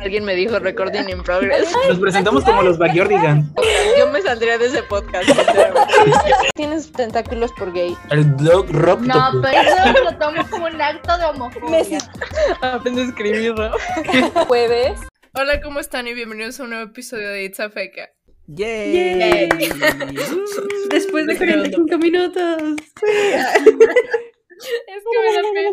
Alguien me dijo recording in progress. Nos presentamos como los Backyardigans. Yo me saldría de ese podcast. Tienes tentáculos por gay. El Dog Rock. No, pero eso lo tomo como un acto de homofobia. Aprende a escribirlo. Jueves. Hola, ¿cómo están? Y bienvenidos a un nuevo episodio de It's a Feca. Yay. Después de 45 minutos. Es que me da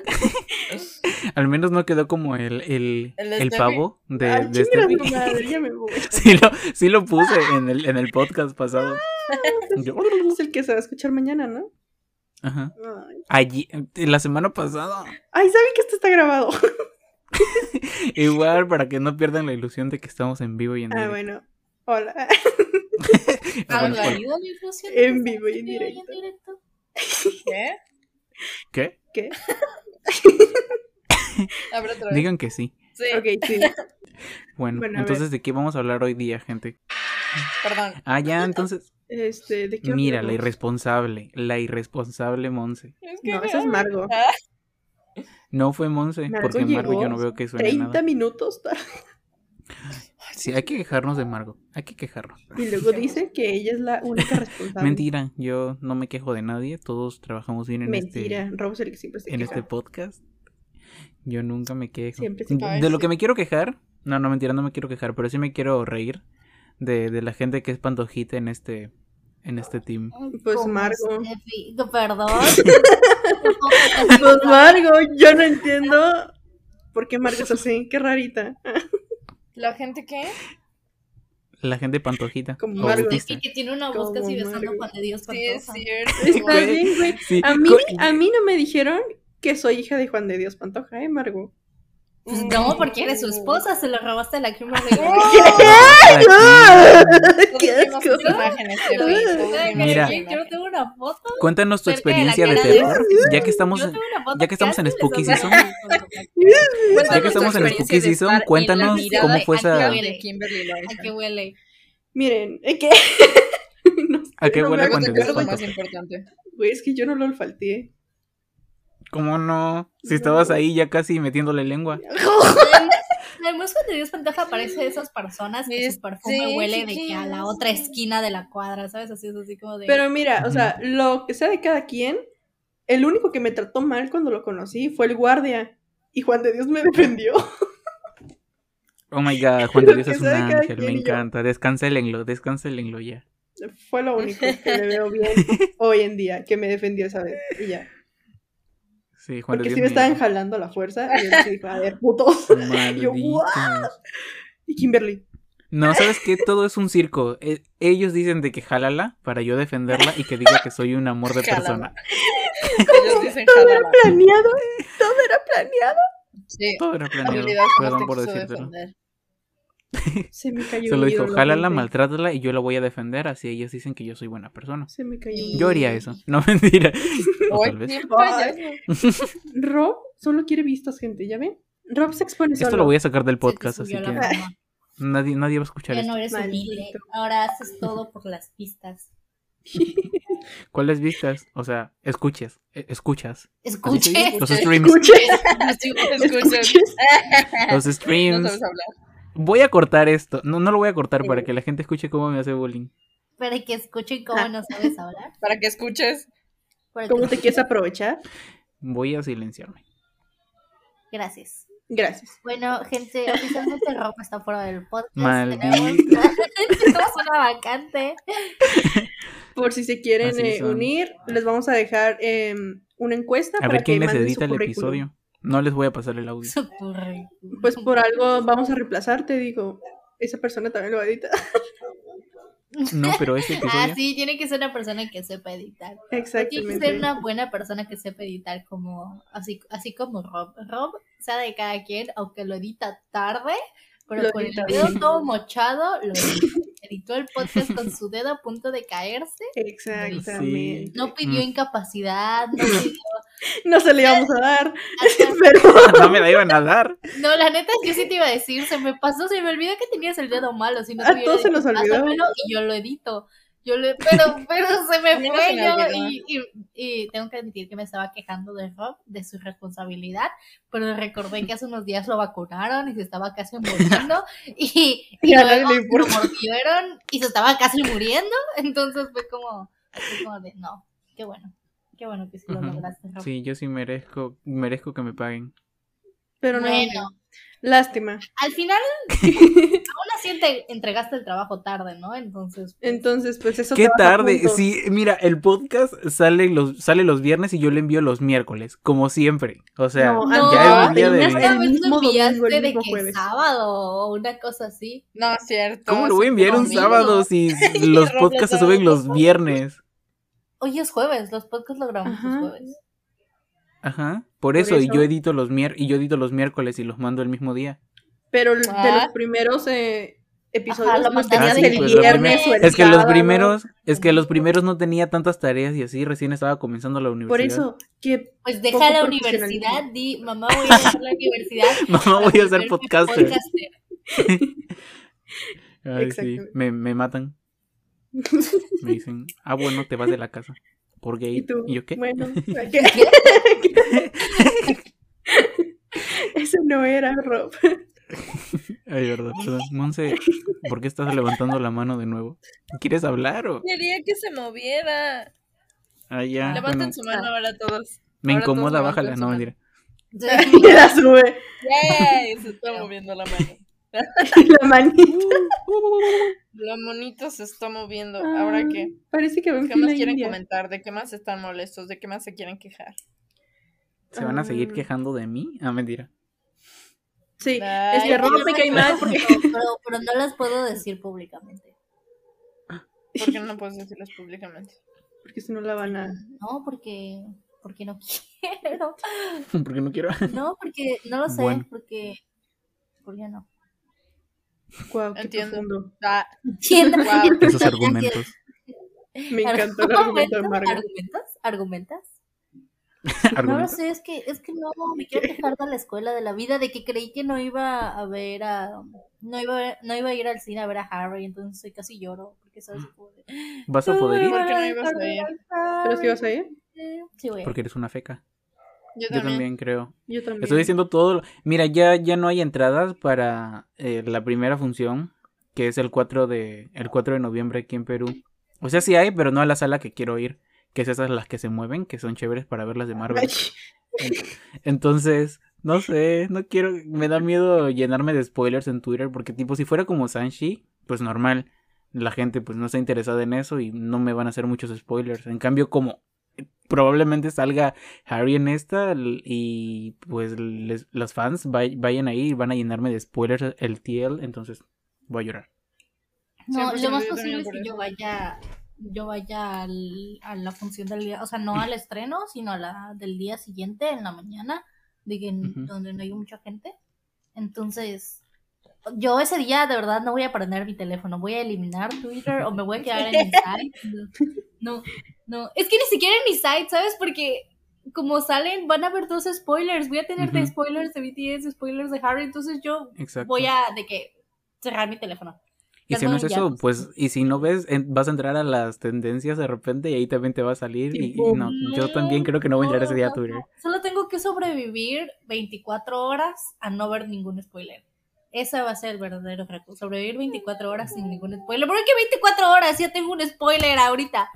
pena. Al menos no quedó como el, el, El el, pavo de, Ay, de chinga Steffi. tu madre, ya me voy. Sí lo, sí lo puse en el, en el podcast pasado. Yo- Es el que se va a escuchar mañana, ¿no? Ajá. Ay, Allí, la semana pasada. Ay, ¿saben que esto está grabado? Igual, para que no pierdan la ilusión de que estamos en vivo y en Ah, directo. bueno. Hola. Ah, bueno, ¿Ha bueno. valido la ilusión? En vivo y en ¿En vivo directo. directo? ¿Qué? ¿Qué? ¿Qué? Abre otra vez. Digan que sí. Sí, Ok, sí. Bueno, Bueno, entonces, ¿de qué vamos a hablar hoy día, gente? perdón. Ah, ya, entonces. Este, ¿de qué Mira, la irresponsable. La irresponsable Monse. Es que No, esa es Margo. No fue Monse, Margo porque Margo yo no veo que suene 30 nada. minutos tarde. Sí, hay que quejarnos de Margo. Hay que quejarnos. Y luego dice que ella es la única responsable. Mentira, yo no me quejo de nadie. Todos trabajamos bien en Mentira. este Rob es el que siempre se en queja. este podcast. Yo nunca me quejo. Siempre se De- queja. de lo que me quiero quejar, no, no mentira, no me quiero quejar, pero sí me quiero reír de, de la gente que es pantojita en este en este team. Pues Margo. Perdón. Pues Margo, yo no entiendo por qué Margo es así. Qué rarita. ¿La gente qué? La gente pantojita. Como o Margo. autista. Steffi que tiene una voz casi besando. Juan de Dios Sí, es Pantoja. cierto. Está bien, güey. sí, A mí, a mí no me dijeron que soy hija de Juan de Dios Pantoja, ¿eh, Margo? Pues no, porque eres su esposa, se lo robaste a la Kimberly. ¡Qué Todos asco! Mira. Yo imágenes. tengo una foto. Cuéntanos tu de experiencia de de terror, ya que estamos en, ya que estamos en Spooky Season. ya que estamos en Spooky Season, cuéntanos cómo fue esa de ¿A qué huele? Miren, ¿eh, ¿qué? no a qué huele de es lo más importante. Güey, es que yo no lo olfateé. ¿Cómo no? Si estabas ahí ya casi metiéndole lengua. Además, Juan de Dios Pantoja parece de esas personas que su perfume sí, huele de que a la otra esquina de la cuadra, ¿sabes? Así es así como de. Pero mira, o sea, lo que sea de cada quien, el único que me trató mal cuando lo conocí fue el guardia. Y Juan de Dios me defendió. Oh my god, Juan de Dios es un ángel, me encanta. Descancelenlo, descancelenlo ya. Fue lo único que le veo bien hoy en día, que me defendió esa vez. Y ya. Sí, Juan Porque Dios me estaban jalando a la fuerza, y él sí dijo, a ver, putos. Y yo. Y Kimberly. No, ¿sabes qué? Todo es un circo. Eh, ellos dicen de que jálala para yo defenderla y que diga que soy un amor de Jálala. persona. Ellos dicen Todo era planeado. Todo era planeado. Sí. Todo era planeado. Perdón por decírtelo. defender. Se me cayó Solo dijo, jálala, maltrátala y yo la voy a defender. Así ellos dicen que yo soy buena persona. Se me cayó Yo haría eso. No mentira. O tal vez. payaso. Rob solo quiere vistas, gente, ¿ya ven? Rob se expone Esto solo. lo voy a sacar del podcast, así que nadie, nadie va a escuchar Ya esto. no eres humilde. Ahora haces todo por las pistas. ¿Cuáles vistas? O sea, escuchas. eh, escuchas. Escuche. dice? Los streams. Escuche. Escuchen. Los No streams. Voy a cortar esto. No, no lo voy a cortar para que la gente escuche cómo me hace bullying. Para que escuchen cómo no sabes hablar. Para que escuches. Para que- ¿Cómo te quieres aprovechar? Voy a silenciarme. Gracias. Gracias. Bueno, gente, oficialmente Rob está fuera del podcast. Maldito. Tenemos, una vacante. Por si se quieren eh, unir, les vamos a dejar em, una encuesta A para ver quién que les edita el currículum. episodio. No les voy a pasar el audio. Pues por algo vamos a reemplazarte, digo. Esa persona también lo va a editar. No, pero este Ah, episodio. sí, tiene que ser una persona que sepa editar. Tiene que ser Exactamente. una buena persona que sepa editar como así, así como Rob. Rob sabe de cada quien, aunque lo edita tarde, pero Lo con el dedo todo mochado, lo editó. el podcast con su dedo a punto de caerse. Exactamente. No pidió Mm. incapacidad, no pidió... No se le íbamos a dar, pero No me la iban a dar. No, la neta, yo sí te iba a decir, se me pasó, se me olvidó que tenías el dedo malo, si no A te hubiera todos se nos olvidó. Y yo lo edito. Yo le, pero, pero se me fue yo y, y, y tengo que admitir que me estaba quejando de Rob, de su responsabilidad, pero recordé que hace unos días lo vacunaron y se estaba casi muriendo y, y luego lo mordieron y se estaba casi muriendo, entonces fue como, fue como de, no, qué bueno, qué bueno que sí lo lograste, Rob. Sí, yo sí merezco, merezco que me paguen. Pero no, Bueno, lástima. al final, te entregaste el trabajo tarde, ¿no? Entonces, pues, Entonces, pues eso Qué tarde. juntos. Sí, mira, el podcast sale los, sale los viernes y yo le envío los miércoles, como siempre. O sea, No, No, ya es un día de... Una el vez lo enviaste de que jueves. sábado o una cosa así. No, es cierto. ¿Cómo lo voy a sí, enviar un domingo. sábado si los podcasts se suben los viernes? Hoy es jueves, los podcasts lo grabamos Ajá. los jueves. Ajá. Por Por eso, y yo edito los mier y yo edito los miércoles y los mando el mismo día. Pero de Ah. los primeros eh, episodios Ajá, los tenías Ah, sí, el pues, lo viernes primero- o el Es que los primeros, es que los primeros no tenía tantas tareas y así recién estaba comenzando la Por universidad. eso, que Pues deja la universidad, di, mamá voy a dejar la universidad. Mamá, voy a ser volverme podcaster. podcaster. Ay, sí, me, me matan. Me dicen, ah, bueno, te vas de la casa. Por gay. ¿Y tú? yo qué? Bueno, ¿qué? Eso no era Rob. Ay, verdad, perdón. Monse, ¿por qué estás levantando la mano de nuevo? ¿Quieres hablar o...? Quería que se moviera. Ah, ya. Levanten bueno, su mano ahora todos. me ahora todos incomoda, levanten bájala. No, mentira. Y la sube. ¡Yay! Se está moviendo la mano. La manita. La monito se está moviendo. ¿Ahora qué? Parece que ¿Qué más quieren india. comentar? ¿De qué más están molestos? ¿De qué más se quieren quejar? ¿Se van a seguir Ah. quejando de mí? Ah, mentira. Sí, Ay, es que Rob me cae mal porque Pero, pero, pero no las puedo decir públicamente. ¿Por qué no puedes decirlos públicamente? porque si no la van a No, porque, porque no quiero. Porque no quiero... No, porque no lo sé, Bueno. porque, porque no. Qué Entiendo. profundo. Ah, Entiendo. Wow. Esos argumentos. Me encantó el argumento de Margaret. ¿Argumentas? No lo sé, es que, es que no, me quiero quejar de la escuela, de la vida, de que creí que no iba a ver a, no iba, a- no iba a ir al cine a ver a Harry, entonces hoy casi lloro, porque sabes de, ¿Vas a poder ir? ¿Por qué no ibas a ir? ¿Pero si vas a ir? Sí, voy a ir. Porque eres una feca. Yo Yo también. también creo. Yo también. Estoy diciendo todo. lo- Mira, ya, ya no hay entradas para eh, la primera función, que es el 4 de el 4 de noviembre aquí en Perú. O sea, sí hay, pero no a la sala que quiero ir, que es esas las que se mueven, que son chéveres para verlas de Marvel. Ay, Entonces, no sé, no quiero, me da miedo llenarme de spoilers en Twitter, porque tipo, si fuera como Sanshi, pues normal, la gente pues no está interesada en eso y no me van a hacer muchos spoilers. En cambio, como probablemente salga Harry en esta y pues les- los fans vay- vayan ahí y van a llenarme de spoilers el TL, entonces voy a llorar. No, 100% lo más posible es que yo vaya, yo vaya al- a la función del día, o sea, no al estreno, sino a la del día siguiente, en la mañana, de que, donde no hay mucha gente. Entonces, yo ese día de verdad no voy a prender mi teléfono, voy a eliminar Twitter o me voy a quedar en mi site. No, no, es que ni siquiera en mi site, ¿sabes? Porque como salen, van a haber dos spoilers, voy a tener de spoilers de BTS, spoilers de Harry, entonces yo Exacto. voy a, de que, cerrar mi teléfono. Y si no es eso, pues, y si no ves, vas a entrar a las tendencias de repente y ahí también te va a salir. Y, no, yo también creo que no voy a entrar ese día a Twitter. Solo tengo que sobrevivir 24 horas a no ver ningún spoiler. Ese va a ser el verdadero reto. Sobrevivir 24 horas sin ningún spoiler. ¿Por qué 24 horas? Ya tengo un spoiler ahorita.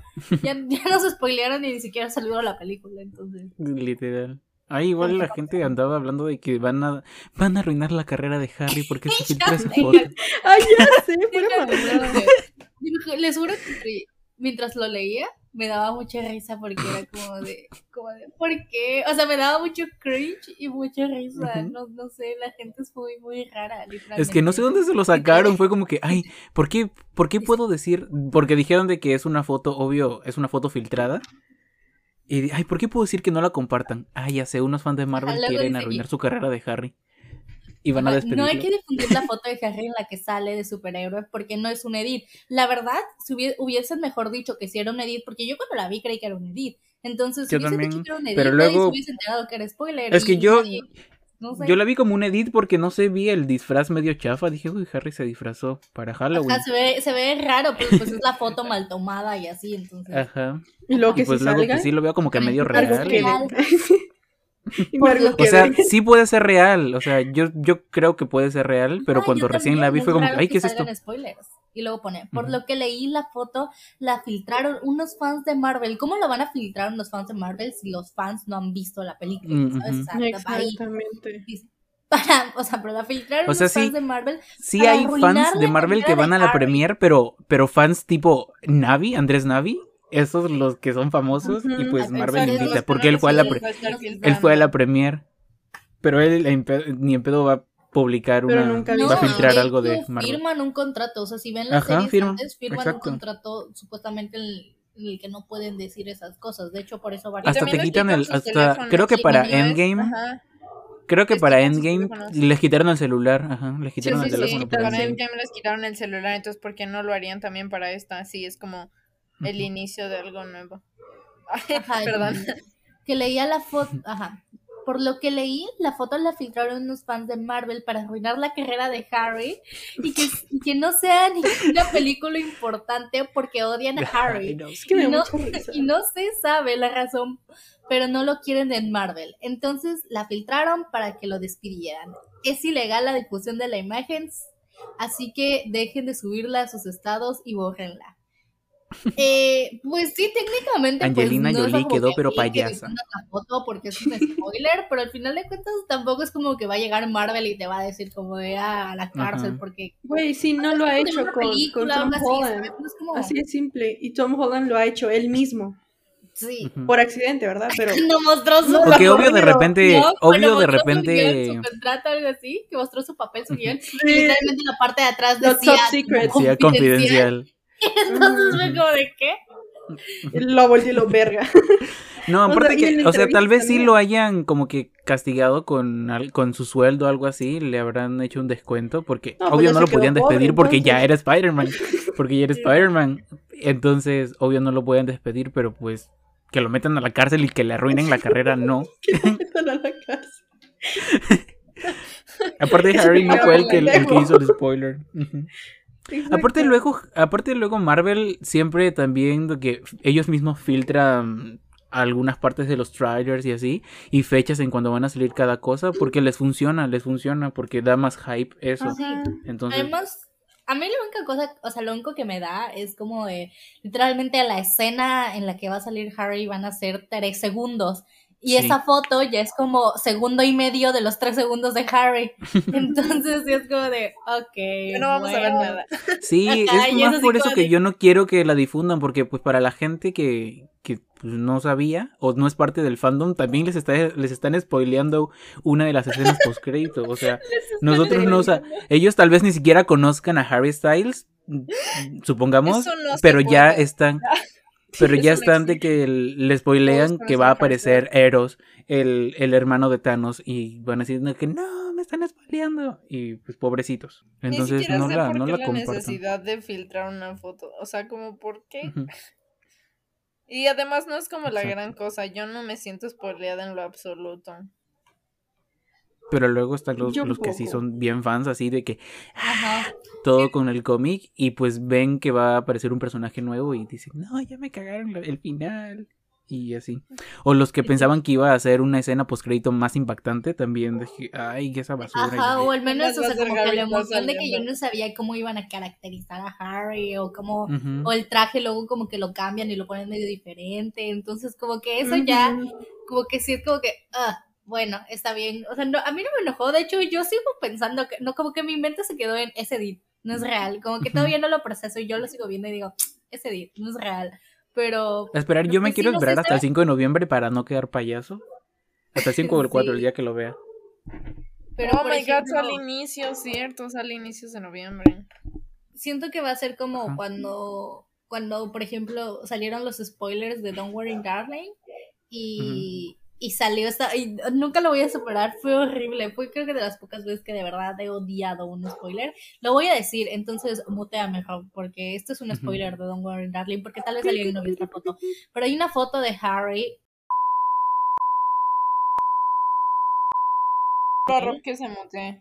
Ya, ya nos spoilearon y ni siquiera salió la película. Entonces. Literal. Ahí igual la gente andaba hablando de que van a van a arruinar la carrera de Harry porque se filtra esa foto. Ay, ya sé. Les juro que mientras lo leía me daba mucha risa porque era como de, como de, ¿por qué? O sea, me daba mucho cringe y mucha risa. No, no sé, la gente es muy, muy rara, literalmente. Es que no sé dónde se lo sacaron, fue como que, ay, ¿por qué, ¿por qué puedo decir? Porque dijeron de que es una foto, obvio, es una foto filtrada. Y, ay, ¿por qué puedo decir que no la compartan? Ay, ya sé, unos fans de Marvel luego quieren arruinar su carrera de Harry. Y van a despedirlo. No hay que difundir la foto de Harry en la que sale de superhéroe porque no es un edit. La verdad, si hubie- hubiesen mejor dicho que si era un edit, porque yo cuando la vi creí que era un edit. Entonces, si Yo hubiesen también, dicho que era un edit, pero nadie luego- se hubiese enterado que era spoiler. Es que yo- nadie- No sé. Yo la vi como un edit porque no sé, vi el disfraz medio chafa. Dije, uy, Harry se disfrazó para Halloween. Ajá, se ve, se ve raro, pero pues es la foto mal tomada y así, entonces. Ajá. Y luego Y que pues si luego salga, pues, sí lo veo como que medio real. O sea, sí puede ser real. O sea, yo, yo creo que puede ser real, pero cuando recién la vi fue como, ay, ¿qué es esto? spoilers. Y luego pone, por lo que leí la foto, la filtraron unos fans de Marvel. ¿Cómo lo van a filtrar unos fans de Marvel si los fans no han visto la película? Mm. O sea, Exactamente. para, o sea, pero la filtraron O sea, unos fans de Marvel. Sí hay fans de Marvel que van a la premier, pero, pero fans tipo Navi, Andrés Navi, esos los que son famosos, y pues Marvel invita, que porque él fue a la él fue a la premier, pero él ni en pedo va a publicar Pero una, nunca va a filtrar algo de Marvel. Firman un contrato, o sea, si ven las Ajá, series firman, antes, firman exacto. un contrato supuestamente en el, en el que no pueden decir esas cosas. De hecho, por eso varios... Hasta te quitan quitan el, hasta, teléfonos, creo que sí, para. Endgame, Ajá. creo que les para Endgame les quitaron el celular, ajá, les Sí, quitaron sí, el sí, teléfono. por para Endgame. Les quitaron el celular, entonces ¿por qué no lo harían también para esta? Así es como el inicio de algo nuevo. Ay, Ajá, perdón. Que leía la foto, ajá. Por lo que leí, la foto la filtraron unos fans de Marvel para arruinar la carrera de Harry y que, y que no sea ninguna película importante porque odian a Ay, Harry. no, Es que y, no, y no se sabe la razón, pero no lo quieren en Marvel. Entonces la filtraron para que lo despidieran. Es ilegal la difusión de la imagen, así que dejen de subirla a sus estados y bórrenla. Eh, pues sí, técnicamente. pues, Angelina no es Jolie quedó, que pero payasa. la foto porque es un spoiler, pero al final de cuentas tampoco es como que va a llegar Marvel y te va a decir como de ah, a la cárcel Ajá. porque Güey, sí, no lo ha hecho con, con película Tom así, Holland. No es como- Así de simple. Y Tom Holland lo ha hecho él mismo. sí. Ujú. Por accidente, ¿verdad? Pero No mostró su No, Porque obvio de repente, No, obvio de mostró su guion, repente, su contrato, algo así, que mostró su papel, su guion, y Sí. literalmente la parte de atrás decía top sí, confidencial. Entonces fue como de qué? lo volvió lo verga. No, O aparte sea, que, o sea, tal vez sí lo hayan como que castigado con, con su sueldo o algo así, le habrán hecho un descuento, porque No, pues obvio ya no lo podían pobre, despedir porque ya era Spider-Man, porque ya era Spider-Man, entonces obvio no lo pueden despedir, pero pues que lo metan a la cárcel y que le arruinen la carrera, no. que lo metan a la cárcel. Aparte Harry no fue el que, el que pendejo. hizo el spoiler. Aparte Exacto. luego, aparte luego Marvel siempre también que ellos mismos filtran algunas partes de los trailers y así y fechas en cuando van a salir cada cosa porque les funciona, les funciona porque da más hype eso. Entonces, Además, a mí la única cosa, o sea, lo único que me da es como de, literalmente la escena en la que va a salir Harry van a ser tres segundos. Y Sí. esa foto ya es como segundo y medio de los tres segundos de Harry. Entonces sí es como de, ok. Ya no vamos a ver nada. sí, Ajá, es más por eso que de- yo no quiero que la difundan porque pues para la gente que que pues, no sabía o no es parte del fandom también les está les están spoileando una de las escenas post crédito, o sea, nosotros no, o sea, ellos tal vez ni siquiera conozcan a Harry Styles, supongamos, Eso no pero ya puede. están, pero ya están de que el- les spoilean que va a aparecer Eros, el, el hermano de Thanos, y van a decir "No, que no, me están spoileando, y pues pobrecitos. Entonces Ni no sé la, por no qué la necesidad de filtrar una foto. O sea, como por qué. Y además no es como la gran cosa. Yo no me siento spoileada en lo absoluto. Pero luego están los, los que sí son bien fans, así de que Ajá. todo con el cómic, y pues ven que va a aparecer un personaje nuevo y dicen, no, ya me cagaron el final. Y así. O los que pensaban que iba a ser una escena postcrédito más impactante, también dije, ay, esa basura. Ajá, o al menos, o sea, como que la emoción de que yo no sabía cómo iban a caracterizar a Harry o cómo, Ujú. o el traje luego como que lo cambian y lo ponen medio diferente, entonces como que eso ya, Ujú. como que sí es como que, ah, bueno, está bien, o sea, no, a mí no me enojó, de hecho yo sigo pensando que, no, como que mi mente se quedó en ese edit, no es real, como que todavía no lo proceso y yo lo sigo viendo y digo, ese edit, no es real, pero... A esperar, yo me sí, quiero no sé, esperar hasta el ¿sabes? 5 de noviembre para no quedar payaso. Hasta el 5 o el 4, el día que lo vea. Pero oh por my god, sale inicio, cierto, sale inicios de noviembre. siento que va a ser como Ajá. cuando, cuando, por ejemplo, salieron los spoilers de Don't Worry Darling y, y salió esta, y nunca lo voy a superar, fue horrible, fue creo que de las pocas veces que de verdad he odiado un spoiler. Lo voy a decir, entonces muteame, Rob, porque esto es un spoiler de Don't Worry Darling, porque tal vez alguien no vio esta foto, pero hay una foto de Harry. Raro que se mutee.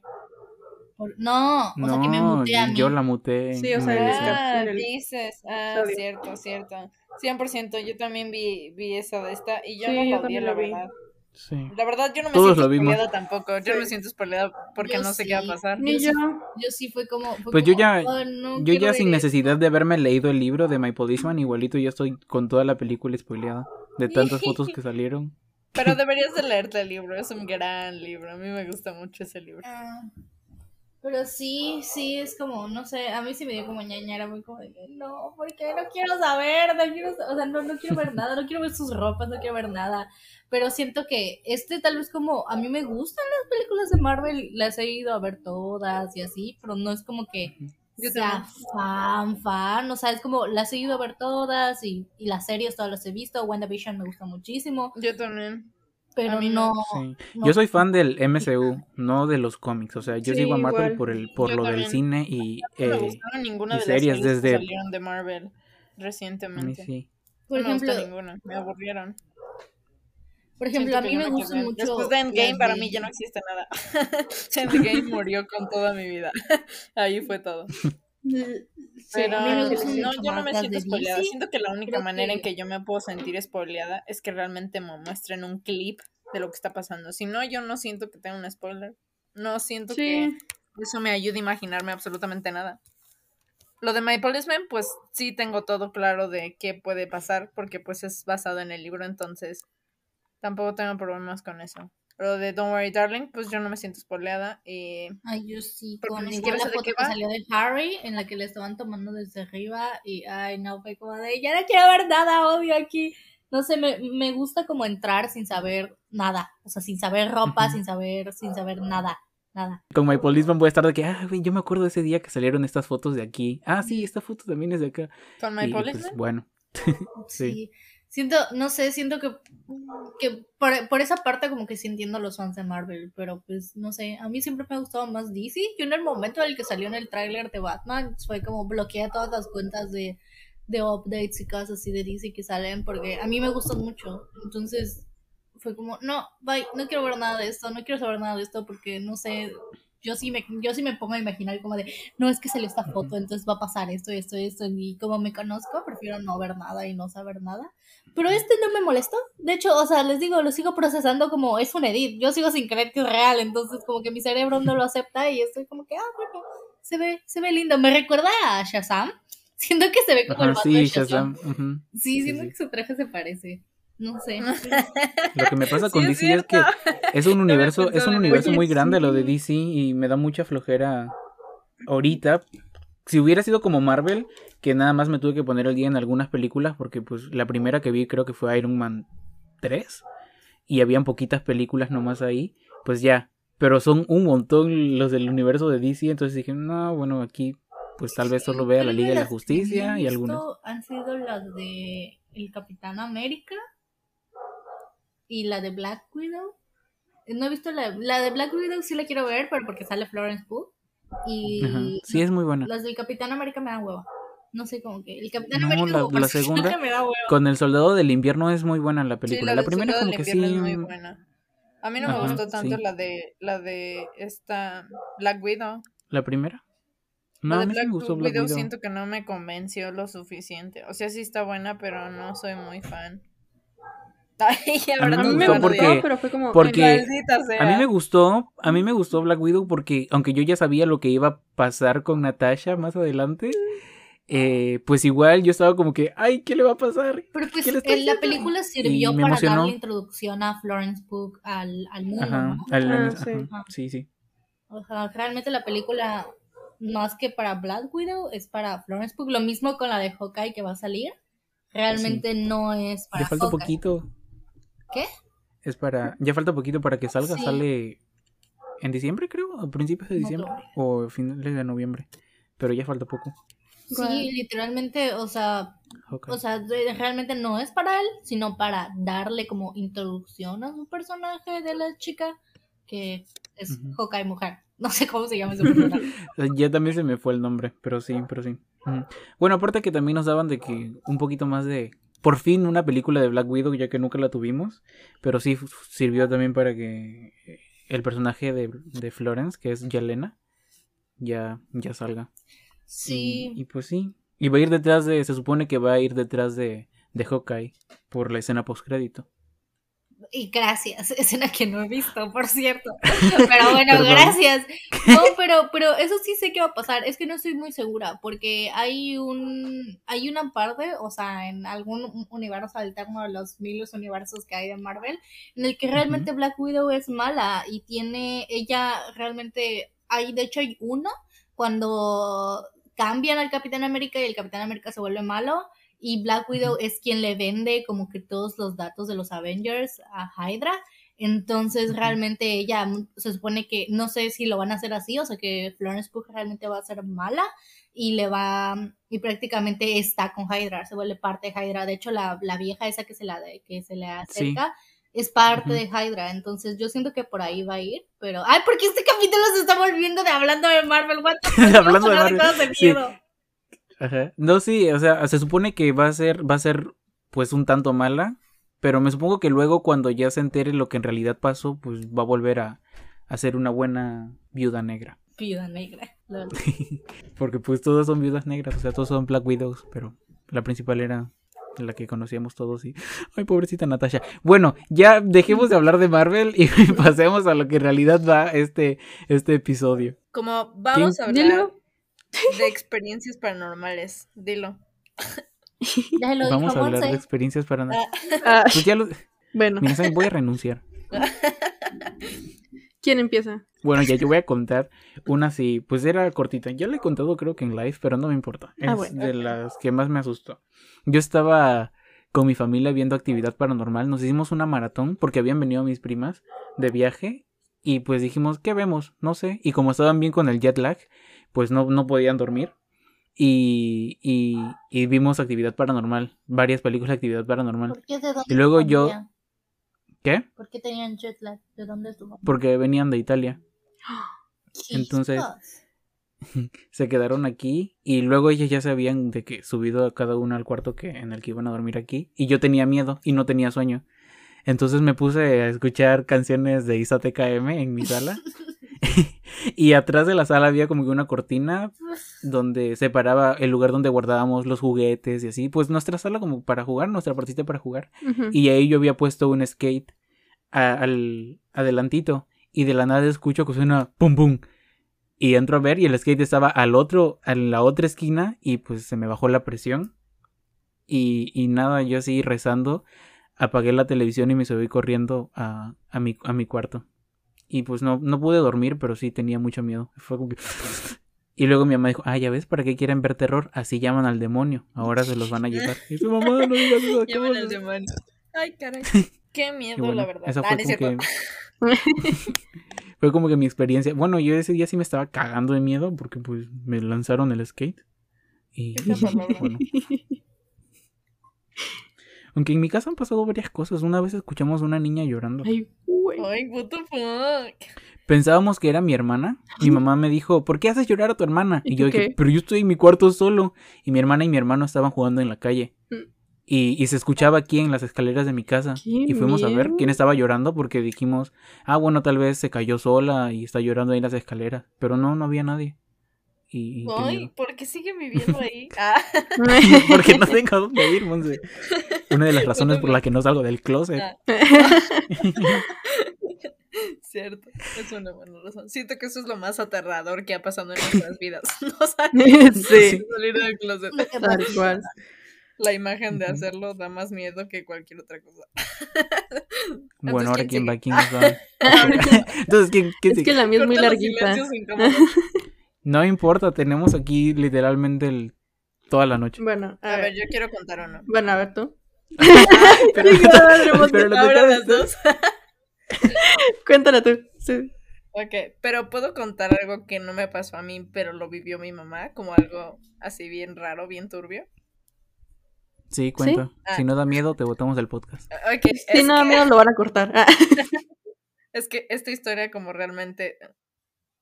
Por- No, o sea que me No, muteé a mí. yo la muté. Sí, o sea. Ah, el dices. Ah, cierto, cierto. 100%, yo también vi, vi esa de esta y yo Sí, no yo la odié, la vi. verdad. Sí. La verdad, yo no me Todos siento lo vimos. spoileada tampoco. Yo no me siento spoileada porque Yo no sé qué va a pasar. Ni Yo yo. sí- Yo sí fue como. fue Pues yo ya, "Ay, no yo ya sin esto". necesidad de haberme leído el libro de My Policeman, igualito ya estoy con toda la película spoileada. De tantas fotos que salieron. Pero deberías de leerte el libro, es un gran libro. A mí me gusta mucho ese libro. Ah, Pero sí, sí, es como, no sé, a mí sí me dio como ñañara, muy como de, que, no, porque no quiero saber, no quiero, o sea, no, no quiero ver nada, no quiero ver sus ropas, no quiero ver nada. Pero siento que este tal vez como, a mí me gustan las películas de Marvel, las he ido a ver todas y así, pero no es como que Yo sea fan, fan, o sea, es como, las he ido a ver todas y, y las series todas las he visto, WandaVision me gusta muchísimo, Yo también. Pero no, no. Sí. no- Yo soy fan del MCU, no de los cómics. O sea, yo Sí, sigo a Marvel igual. por el por Yo lo del cine y No me eh, gustaron ninguna y de las series series desde- que salieron de Marvel a mí recientemente. sí. por no me ejemplo, gustó ninguna, me aburrieron. por ejemplo, Siento a mí me gusta mucho Después de Endgame, las para mí ya no existe nada. Endgame murió con toda mi vida. Ahí fue todo. Pero gustan no, yo no me siento spoileada. Siento que la única Creo manera en que- yo me puedo sentir spoileada es que realmente me muestren un clip de lo que está pasando. Si no, yo no siento que tenga un spoiler. No siento que Sí. eso me ayude a imaginarme absolutamente nada. Lo de My Policeman, pues sí tengo todo claro de qué puede pasar, porque pues es basado en el libro, entonces tampoco tengo problemas con eso. Lo de Don't Worry Darling, pues yo no me siento spoileada y Ay, yo sí, con ni igual la foto que va. salió de Harry, en la que le estaban tomando desde arriba, y ay, no, fue como de, ya no quiero ver nada, odio aquí. No sé, me, me gusta como entrar sin saber nada, o sea, sin saber ropa, sin saber, sin saber nada, nada. Con My Policeman voy a estar de que, ah, güey, yo me acuerdo de ese día que salieron estas fotos de aquí. Ah, sí, esta foto también es de acá. con My y pues bueno, Sí. Sí. Siento, no sé, siento que, que por, por esa parte como que sí entiendo los fans de Marvel, pero pues no sé, a mí siempre me ha gustado más DC. Yo en el momento en el que salió en el tráiler de Batman, fue como bloqueé todas las cuentas de, de updates y cosas así de DC que salen, porque a mí me gustan mucho. Entonces fue como, no, bye, no quiero ver nada de esto, no quiero saber nada de esto, porque no sé, yo sí me, yo sí me pongo a imaginar como de, no es que salió esta foto, entonces va a pasar esto, esto, esto, y como me conozco, prefiero no ver nada y no saber nada. Pero este no me molestó. De hecho, o sea, les digo, lo sigo procesando como es un edit. Yo sigo sin creer que es real, entonces como que mi cerebro no lo acepta y estoy como que, ah, bueno, se ve, se ve lindo. Me recuerda a Shazam. Siento que se ve como el vato sí, de Shazam. Sí, Sí, siento sí. que su traje se parece. No sé. Lo que me pasa con Sí, DC es que es un universo, es un universo muy grande lo de. DC y me da mucha flojera ahorita. Si hubiera sido como Marvel, que nada más me tuve que poner el día en algunas películas, porque pues la primera que vi creo que fue Iron Man 3 y habían poquitas películas nomás ahí, pues ya. Pero son un montón los del universo de DC, entonces dije, no, bueno, aquí pues tal vez solo vea la Liga de la Justicia y algunas. Han sido las de El Capitán América y la de Black Widow. No he visto la, la de Black Widow, sí la quiero ver, pero porque sale Florence Pugh. Y Ajá, Sí, es muy buena. las del Capitán América me dan hueva. No sé cómo que. El Capitán No, América la- como la segunda- me da hueva. Con el Soldado del Invierno es muy buena la sí, película. la, la primera como que sí. es muy buena. A mí no me gustó tanto sí. la de la de esta Black Widow. ¿La primera? No, la a de mí sí Black me gustó Widow, Black Widow. siento que no me convenció lo suficiente. O sea, sí está buena, pero no soy muy fan. Ay, A mí me gustó porque- pero fue como... porque-. A mí me gustó, a mí me gustó Black Widow porque aunque yo ya sabía lo que iba a pasar con Natasha más adelante, eh, pues igual yo estaba como que, ay, ¿qué le va a pasar? Pero pues ¿Qué le en la película sirvió para emocionó. darle introducción a Florence Pugh al, al mundo, Ajá, ¿no? al- Ah, ajá, sí. sí, sí. O sea, realmente la película, más que para Black Widow, es para Florence Pugh. Lo mismo con la de Hawkeye que va a salir. Realmente no es para Ya falta Hawkeye. poquito. ¿Qué? Es para, ya falta poquito para que salga, Sí. sale en diciembre creo, a principios de diciembre o finales de noviembre, pero ya falta poco. Sí, literalmente, o sea, o sea, realmente no es para él, sino para darle como introducción a su personaje de la chica, que es Ujú. Hawkeye mujer. No sé cómo se llama ese personaje. Ya también se me fue el nombre, pero sí, pero sí. Bueno, aparte que también nos daban de que un poquito más de... Por fin una película de Black Widow, ya que nunca la tuvimos, pero sí sirvió también para que el personaje de, de Florence, que es Yelena, ya, ya salga. Sí. Y, y pues sí. Y va a ir detrás de, se supone que va a ir detrás de, de Hawkeye por la escena postcrédito. Y gracias, escena que no he visto, por cierto. Pero bueno, gracias. No, pero, pero eso sí sé que va a pasar. Es que no estoy muy segura, porque hay un, hay una parte, o sea, en algún universo alterno de los miles universos que hay de Marvel, en el que realmente Black Widow es mala y tiene, ella realmente, hay, de hecho hay uno cuando cambian al Capitán América y el Capitán América se vuelve malo y Black Widow es quien le vende como que todos los datos de los Avengers a Hydra. Entonces realmente ella se supone que no sé si lo van a hacer así, o sea que Florence Pugh realmente va a ser mala y le va y prácticamente está con Hydra, se vuelve parte de Hydra. De hecho la, la vieja esa que se la que se le acerca es parte de Hydra, entonces yo siento que por ahí va a ir, pero ay, porque este capítulo se está volviendo de hablando de Marvel, what? Hablando de Marvel, cosas de sí. Ajá. No, sí, o sea, se supone que va a ser, va a ser, pues, un tanto mala, pero me supongo que luego cuando ya se entere lo que en realidad pasó, pues va a volver a, a ser una buena viuda negra. Viuda negra. lol. Porque pues todas son viudas negras, o sea, todos son Black Widows, pero la principal era la que conocíamos todos y... Ay, pobrecita Natasha. Bueno, ya dejemos de hablar de Marvel y pasemos a lo que en realidad va este, este episodio. Como vamos a hablar de experiencias paranormales, dilo. Ya lo Vamos dijo a hablar de experiencias para... Ah, Pues ya lo... bueno, voy a renunciar. ¿quién empieza? Bueno, ya yo voy a contar una así, pues era cortita. Ya la he contado creo que en live, pero no me importa. Es Ah, bueno, de las que más me asustó. Yo estaba con mi familia viendo actividad paranormal. Nos hicimos una maratón porque habían venido mis primas de viaje. Y pues dijimos, ¿qué vemos? No sé. Y como estaban bien con el jet lag, pues no, no podían dormir. Y, y, y vimos actividad paranormal. Varias películas de actividad paranormal. ¿Por qué de dónde Y luego yo-? ¿Qué? ¿Por qué tenían jet lag? ¿De dónde estuvo? Porque venían de Italia. Entonces- se quedaron aquí y luego ellas ya se habían de que subido a cada una al cuarto que en el que iban a dormir aquí y yo tenía miedo y no tenía sueño. Entonces me puse a escuchar canciones de Isa TKM en mi sala. y atrás de la sala había como que una cortina donde separaba el lugar donde guardábamos los juguetes y así, pues nuestra sala como para jugar, nuestra partita para jugar. Y ahí yo había puesto un skate a- al adelantito. Y de la nada escucho que suena pum pum. Y entro a ver y el skate estaba al otro, a la otra esquina. Y pues se me bajó la presión. Y, y nada, yo así rezando. Apagué la televisión y me subí corriendo a, a, mi, a mi cuarto. Y pues no, no pude dormir, pero sí tenía mucho miedo. Fue como que... Y luego mi mamá dijo, ah, ya ves, ¿para qué quieren ver terror? Así llaman al demonio. Ahora se los van a llevar. Y su mamá, no digas eso. ¿qué Llaman al hacer?". demonio. Ay, caray. Qué miedo, bueno, la verdad. esa Ah, fue es como que fue como que mi experiencia. Bueno, yo ese día sí me estaba cagando de miedo porque pues me lanzaron el skate. Y bueno. Aunque en mi casa han pasado varias cosas. Una vez escuchamos a una niña llorando. Ay, güey. Ay, what the fuck. Pensábamos que era mi hermana. Mi mamá me dijo, ¿por qué haces llorar a tu hermana? ¿Y yo dije, pero yo estoy en mi cuarto solo. Y mi hermana y mi hermano estaban jugando en la calle. Mm. Y, y se escuchaba aquí en las escaleras de mi casa. ¡Qué Y fuimos a ver quién estaba llorando porque dijimos, ah, bueno, tal vez se cayó sola y está llorando ahí en las escaleras. Pero no, no había nadie. Y, Ay. ¿por qué sigue viviendo ahí? Ah, porque no tengo a dónde ir, Monse. Una de las razones por las que no salgo del closet. Ah. cierto. Es una buena razón. Siento que eso es lo más aterrador que ha pasado en nuestras vidas. No salir, sí, salir del closet. Tal cual. La imagen de hacerlo da más miedo que cualquier otra cosa. Bueno, ahora ¿quién va, quién va. Entonces, ¿quién, quién Es sigue? que la mía es muy larguita. No importa, tenemos aquí literalmente el... toda la noche. Bueno, a, A ver, ver. yo quiero contar uno. Bueno, a ver tú. Pero, pero lo Ahora las dos. Cuéntala tú. Sí. Ok, pero puedo contar algo que no me pasó a mí, pero lo vivió mi mamá, como algo así bien raro, bien turbio. Sí, cuenta. Ah. Si no da miedo, te botamos del podcast. Ok, Si no, que, amigos, lo van a cortar. Ah. es que esta historia como realmente,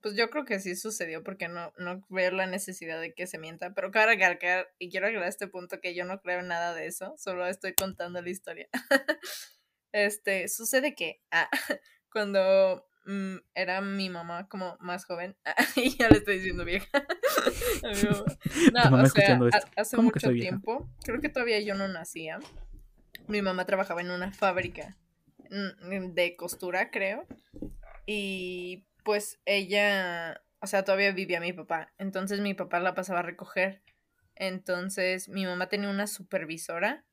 pues yo creo que sí sucedió porque no, no veo la necesidad de que se mienta, pero quiero recalcar, y quiero aclarar este punto que yo no creo en nada de eso, solo estoy contando la historia. este, sucede que, ah, cuando mm, era mi mamá como más joven. y ya le estoy diciendo vieja. No, o sea, hace ¿Cómo que mucho vieja? tiempo, creo que todavía yo no nacía. Mi mamá trabajaba en una fábrica mm, de costura, creo. Y pues ella, o sea, todavía vivía mi papá. Entonces mi papá la pasaba a recoger. Entonces mi mamá tenía una supervisora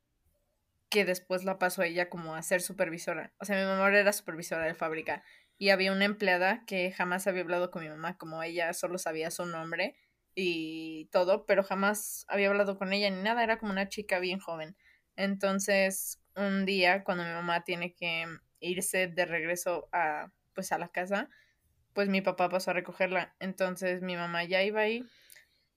que después la pasó a ella como a ser supervisora. O sea, mi mamá era supervisora de fábrica. Y había una empleada que jamás había hablado con mi mamá, como ella solo sabía su nombre y todo, pero jamás había hablado con ella ni nada, era como una chica bien joven. Entonces, un día, cuando mi mamá tiene que irse de regreso a, pues, a la casa, pues mi papá pasó a recogerla. Entonces, mi mamá ya iba ahí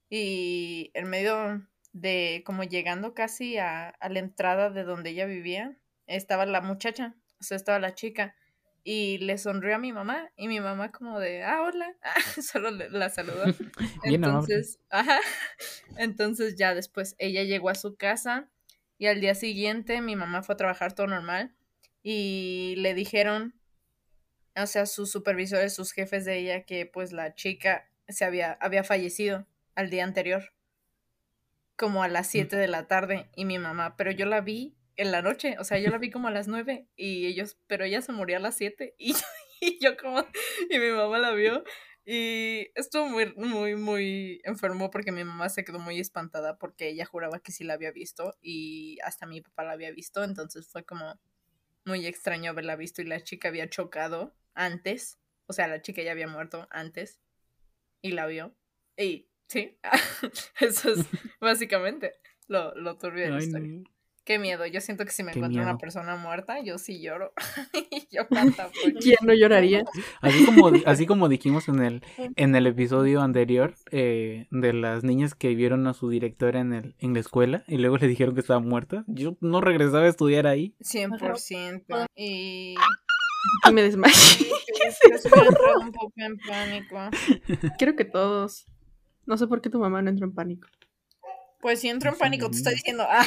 y en medio de, como llegando casi a, a la entrada de donde ella vivía, estaba la muchacha, o sea, estaba la chica. Y le sonrió a mi mamá y mi mamá como de, ah, hola, solo le- la saludó. Entonces, ajá. Entonces ya después ella llegó a su casa y al día siguiente mi mamá fue a trabajar todo normal y le dijeron, o sea, sus supervisores, sus jefes de ella, que pues la chica se había, había fallecido al día anterior, como a las 7 de la tarde y mi mamá, pero yo la vi en la noche, o sea, yo la vi como a las 9 y ellos, pero ella se murió a las 7 y, y yo como, y mi mamá la vio y estuvo muy, muy, muy enfermo porque mi mamá se quedó muy espantada porque ella juraba que sí la había visto y hasta mi papá la había visto, entonces fue como muy extraño haberla visto y la chica había chocado antes, o sea, la chica ya había muerto antes y la vio. Y sí, eso es básicamente lo, lo turbio de la Ay, historia. no. Qué miedo, yo siento que si me Qué encuentro una persona muerta, yo sí lloro. Y yo canta ¿Quién no lloraría? Así como, así como dijimos en el, en el episodio anterior eh, de las niñas que vieron a su directora en, el, en la escuela y luego le dijeron que estaba muerta, yo no regresaba a estudiar ahí. 100%. Y Y me desmayé. sí me entrado un poco en pánico. Creo que todos. No sé por qué tu mamá no entró en pánico. Pues si entro en Sí, pánico, te estoy niña. diciendo, ah.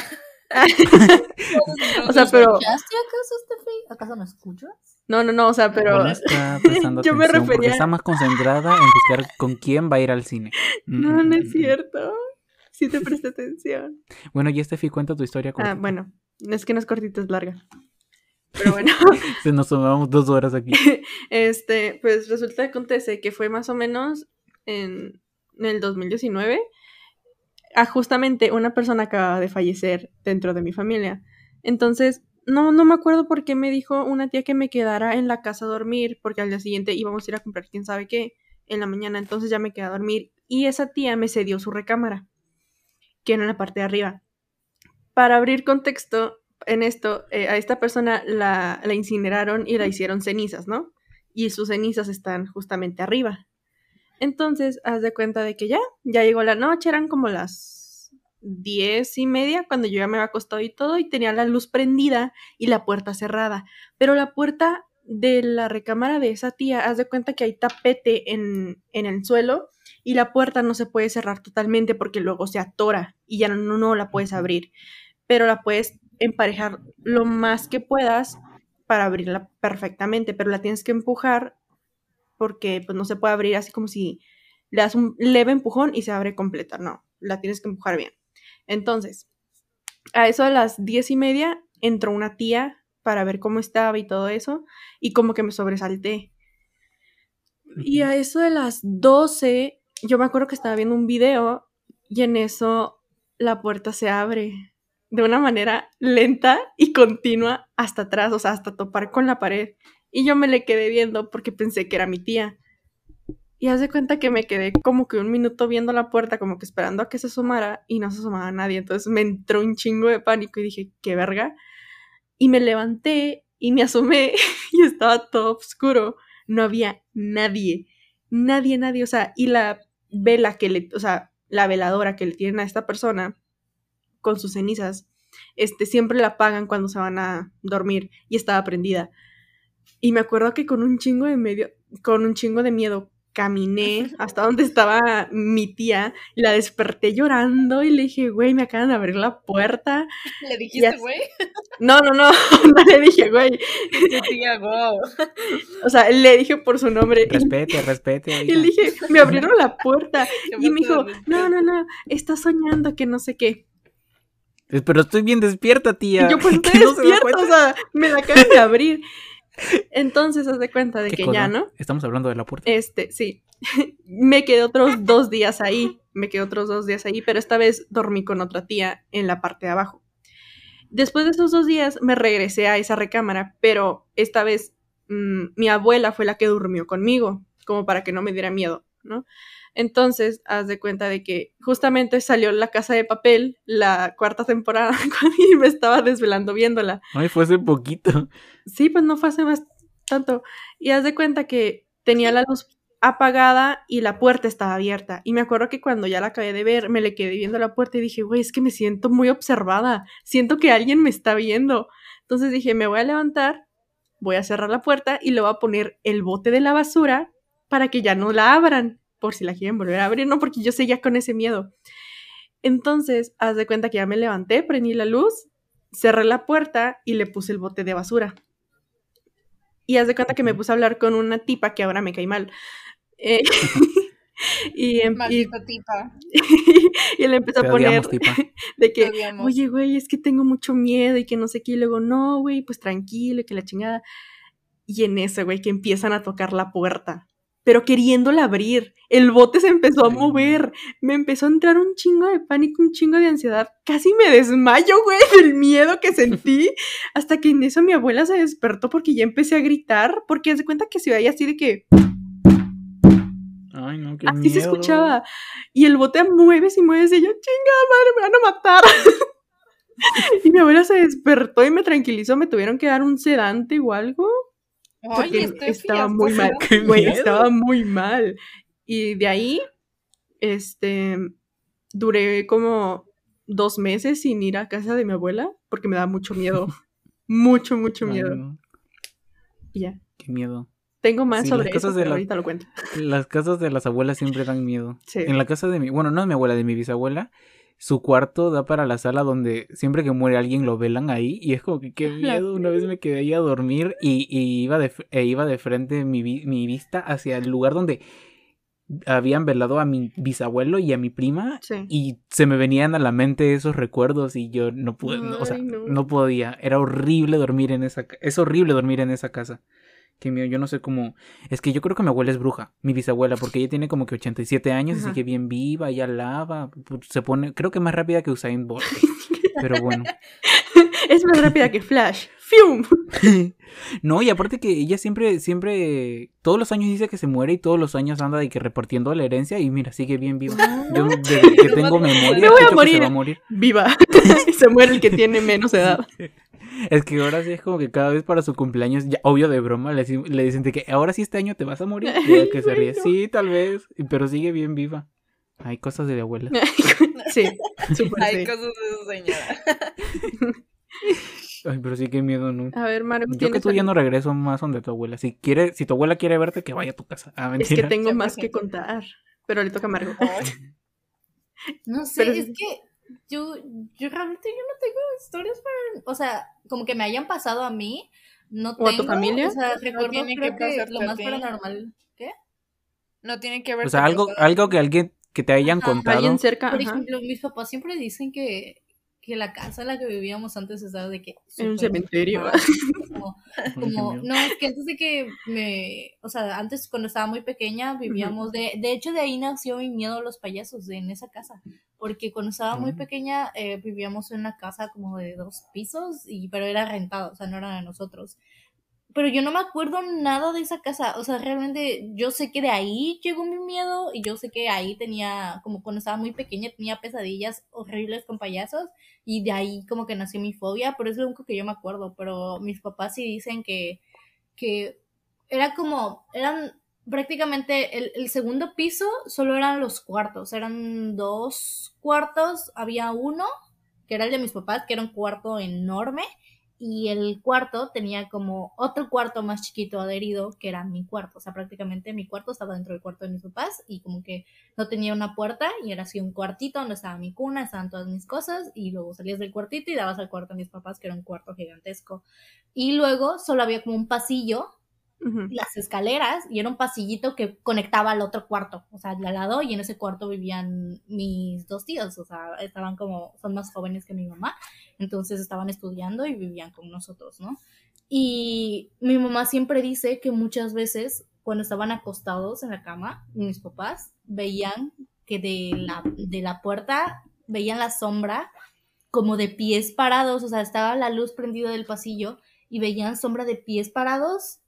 O sea, pero. ¿Escuchaste acaso, Steffi? ¿Acaso no escuchas? No, no, no, o sea, pero. No está Yo me refería- está más concentrada en buscar con quién va a ir al cine. Mm, No, mm, no mm, es cierto. Sí te presté atención. Bueno, y Steffi, cuenta tu historia. Ah, cortita. bueno. Es que no es cortita, es larga. Pero bueno. Se nos tomamos dos horas aquí. Este, pues resulta que acontece que fue más o menos en, en el 2019. Ah, justamente una persona acaba de fallecer dentro de mi familia. Entonces, no, no me acuerdo por qué me dijo una tía que me quedara en la casa a dormir, porque al día siguiente íbamos a ir a comprar quién sabe qué en la mañana. Entonces ya me quedé a dormir. Y esa tía me cedió su recámara, que era en la parte de arriba. Para abrir contexto en esto, eh, a esta persona la, la incineraron y la hicieron cenizas, ¿no? y sus cenizas están justamente arriba. Entonces, haz de cuenta de que ya, ya llegó la noche, eran como las diez y media cuando yo ya me había acostado y todo y tenía la luz prendida y la puerta cerrada. Pero la puerta de la recámara de esa tía, haz de cuenta que hay tapete en, en el suelo y la puerta no se puede cerrar totalmente porque luego se atora y ya no, no la puedes abrir. Pero la puedes emparejar lo más que puedas para abrirla perfectamente, pero la tienes que empujar porque pues no se puede abrir así como si le das un leve empujón y se abre completa, no, la tienes que empujar bien. Entonces, a eso a las diez y media entró una tía para ver cómo estaba y todo eso, y como que me sobresalté. Y a eso de las 12, yo me acuerdo que estaba viendo un video y en eso la puerta se abre de una manera lenta y continua hasta atrás, o sea, hasta topar con la pared. Y yo me le quedé viendo porque pensé que era mi tía. Y haz de cuenta que me quedé como que un minuto viendo la puerta, como que esperando a que se asomara y no se asomaba nadie. Entonces me entró un chingo de pánico y dije, qué verga. Y me levanté y me asomé y estaba todo oscuro. No había nadie, nadie, nadie. O sea, y la vela que le, o sea, la veladora que le tienen a esta persona con sus cenizas, este, siempre la apagan cuando se van a dormir y estaba prendida. Y me acuerdo que con un chingo de medio, con un chingo de miedo, caminé hasta donde estaba mi tía y la desperté llorando y le dije, güey, me acaban de abrir la puerta. ¿Le dijiste, así- güey? No, no, no, no le dije, güey. Tía, wow. O sea, le dije por su nombre. Respete, respete. Y le dije, me abrieron la puerta. Y me dijo, no, no, no, está soñando que no sé qué. Eh, Pero estoy bien despierta, tía. Y yo, pues ¿Que estoy no se despierta, o sea, me la acaban de abrir. Entonces, haz de cuenta de ¿Qué que cosa? ya, ¿no? Estamos hablando de la puerta. Este, sí. Me quedé otros dos días ahí. Me quedé otros dos días ahí, pero esta vez dormí con otra tía en la parte de abajo. Después de esos dos días me regresé a esa recámara, pero esta vez mm, mi abuela fue la que durmió conmigo, como para que no me diera miedo, ¿no? Entonces, haz de cuenta de que justamente salió La Casa de Papel, la cuarta temporada, y me estaba desvelando viéndola. Ay, fue hace poquito. Sí, pues no fue hace más tanto. Y haz de cuenta que tenía la luz apagada y la puerta estaba abierta. Y me acuerdo que cuando ya la acabé de ver, me le quedé viendo la puerta y dije, güey, es que me siento muy observada. Siento que alguien me está viendo. Entonces dije, me voy a levantar, voy a cerrar la puerta y le voy a poner el bote de la basura para que ya no la abran. Por si la quieren volver a abrir, no, porque yo seguía con ese miedo. Entonces, haz de cuenta que ya me levanté, prendí la luz, cerré la puerta y le puse el bote de basura. Y haz de cuenta que me puse a hablar con una tipa que ahora me cae mal. Eh, y, em- y, Maldita tipa. y le empecé Te a poner odiamos, tipa. de que, oye, güey, es que tengo mucho miedo y que no sé qué. Y luego, no, güey, pues tranquilo, y que la chingada. Y en eso, güey, que empiezan a tocar la puerta, pero queriéndola abrir. El bote se empezó a mover. Me empezó a entrar un chingo de pánico, un chingo de ansiedad. Casi me desmayo, güey, del miedo que sentí. Hasta que en eso mi abuela se despertó porque ya empecé a gritar. Porque de cuenta que se veía así de que Ay, no, qué así miedo. se escuchaba. Y el bote mueves y mueves y yo, chingada madre, me van a matar. y mi abuela se despertó y me tranquilizó. Me tuvieron que dar un sedante o algo. Porque Estefi, estaba muy mal. da- Güey, estaba muy mal. Y de ahí, este, duré como dos meses sin ir a casa de mi abuela porque me daba mucho miedo. mucho, mucho Ay, miedo. no, Y ya. Qué miedo. Tengo más Sí, sobre las eso, cosas de pero la- ahorita lo cuento. Las casas de las abuelas siempre dan miedo. Sí. En la casa de mi, bueno, no de mi abuela, de mi bisabuela, su cuarto da para la sala donde siempre que muere alguien lo velan ahí y es como que qué miedo. Una vez me quedé ahí a dormir y, y iba de e iba de frente mi, mi vista hacia el lugar donde habían velado a mi bisabuelo y a mi prima Sí. y se me venían a la mente esos recuerdos y yo no pude, no, o sea, no. no podía. Era horrible dormir en esa, es horrible dormir en esa casa. Que mío, yo no sé cómo. Es que yo creo que mi abuela es bruja, mi bisabuela, porque ella tiene como que 87 años y sigue bien viva, ella lava, se pone, creo que más rápida que Usain Bolt. Pero bueno. Es más rápida que Flash. ¡Fium! No, y aparte que ella siempre, siempre, todos los años dice que se muere y todos los años anda de que repartiendo la herencia y mira, sigue bien viva. Yo desde que tengo memoria, Me voy a que se morir. va a morir. ¡Viva! Se muere el que tiene menos edad. Es que ahora sí es como que cada vez para su cumpleaños, ya obvio de broma, le, le dicen de que ahora sí este año te vas a morir. Y que se ríe, sí, tal vez, pero sigue bien viva. Hay cosas de la abuela. Sí, Hay sí. cosas de esa señora. Ay, pero sí que miedo, ¿no? A ver, Maru, Yo que ¿tienes tú ya no regreso más donde tu abuela. Si quiere, si tu abuela quiere verte, que vaya a tu casa. Ah, Es que tengo más que 100%. contar. Pero le toca a Margo. No sé, Pero- es que yo, yo realmente yo no tengo historias para, o sea, como que me hayan pasado a mí, no ¿O a tu tengo, familia? O sea, recuerdo tiene creo que que, lo más paranormal. ¿Qué? No tiene que ver O sea, algo, algo que alguien que te hayan Ajá. contado. Alguien cerca, Por ajá, ejemplo, mis papás siempre dicen que, que la casa en la que vivíamos antes estaba de que... en un cementerio. como- no, es que antes de que me, o sea, antes cuando estaba muy pequeña vivíamos de, de hecho de ahí nació mi miedo a los payasos, de, en esa casa, porque cuando estaba muy Mm. pequeña eh, vivíamos en una casa como de dos pisos, y, pero era rentada, o sea, no era de nosotros. Pero yo no me acuerdo nada de esa casa, o sea, realmente yo sé que de ahí llegó mi miedo y yo sé que ahí tenía, como cuando estaba muy pequeña, tenía pesadillas horribles con payasos y de ahí como que nació mi fobia, pero es lo único que yo me acuerdo, pero mis papás sí dicen que, que era como, eran prácticamente el, el segundo piso, solo eran los cuartos, eran dos cuartos, había uno, que era el de mis papás, que era un cuarto enorme, y el cuarto tenía como otro cuarto más chiquito adherido que era mi cuarto, o sea, prácticamente mi cuarto estaba dentro del cuarto de mis papás y como que no tenía una puerta y era así un cuartito donde estaba mi cuna, estaban todas mis cosas y luego salías del cuartito y dabas al cuarto de mis papás que era un cuarto gigantesco. Y luego solo había como un pasillo Las escaleras y era un pasillito que conectaba al otro cuarto, o sea, al lado y en ese cuarto vivían mis dos tíos, o sea, estaban como, son más jóvenes que mi mamá, entonces estaban estudiando y vivían con nosotros, ¿no? Y mi mamá siempre dice que muchas veces cuando estaban acostados en la cama, mis papás veían que de la, de la puerta veían la sombra como de pies parados, o sea, estaba la luz prendida del pasillo y veían sombra de pies parados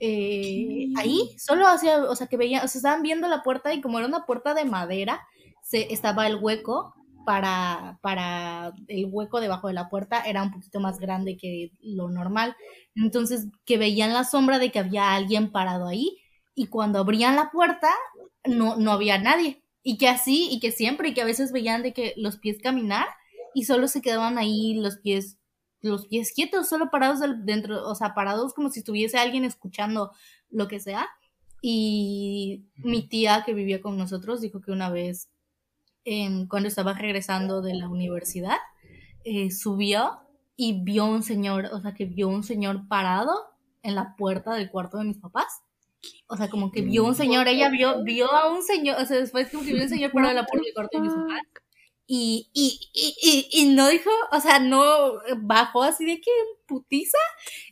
eh, ahí, solo hacia, o sea, que veían, o sea, estaban viendo la puerta y como era una puerta de madera, se, estaba el hueco para, para el hueco debajo de la puerta era un poquito más grande que lo normal. Entonces, que veían la sombra de que había alguien parado ahí y cuando abrían la puerta no, no había nadie. Y que así, y que siempre, y que a veces veían de que los pies caminar y solo se quedaban ahí los pies los pies quietos, solo parados del- dentro, o sea, parados como si estuviese alguien escuchando lo que sea. Y mi tía que vivía con nosotros dijo que una vez, em, cuando estaba regresando de la universidad, eh, subió y vio un señor, o sea, que vio un señor parado en la puerta del cuarto de mis papás. O sea, como que vio un señor, ella vio, vio a un señor, o sea, después como que vio un señor parado en la puerta del cuarto de mis papás. Y, y, y, y, no dijo, o sea, no bajó así de que putiza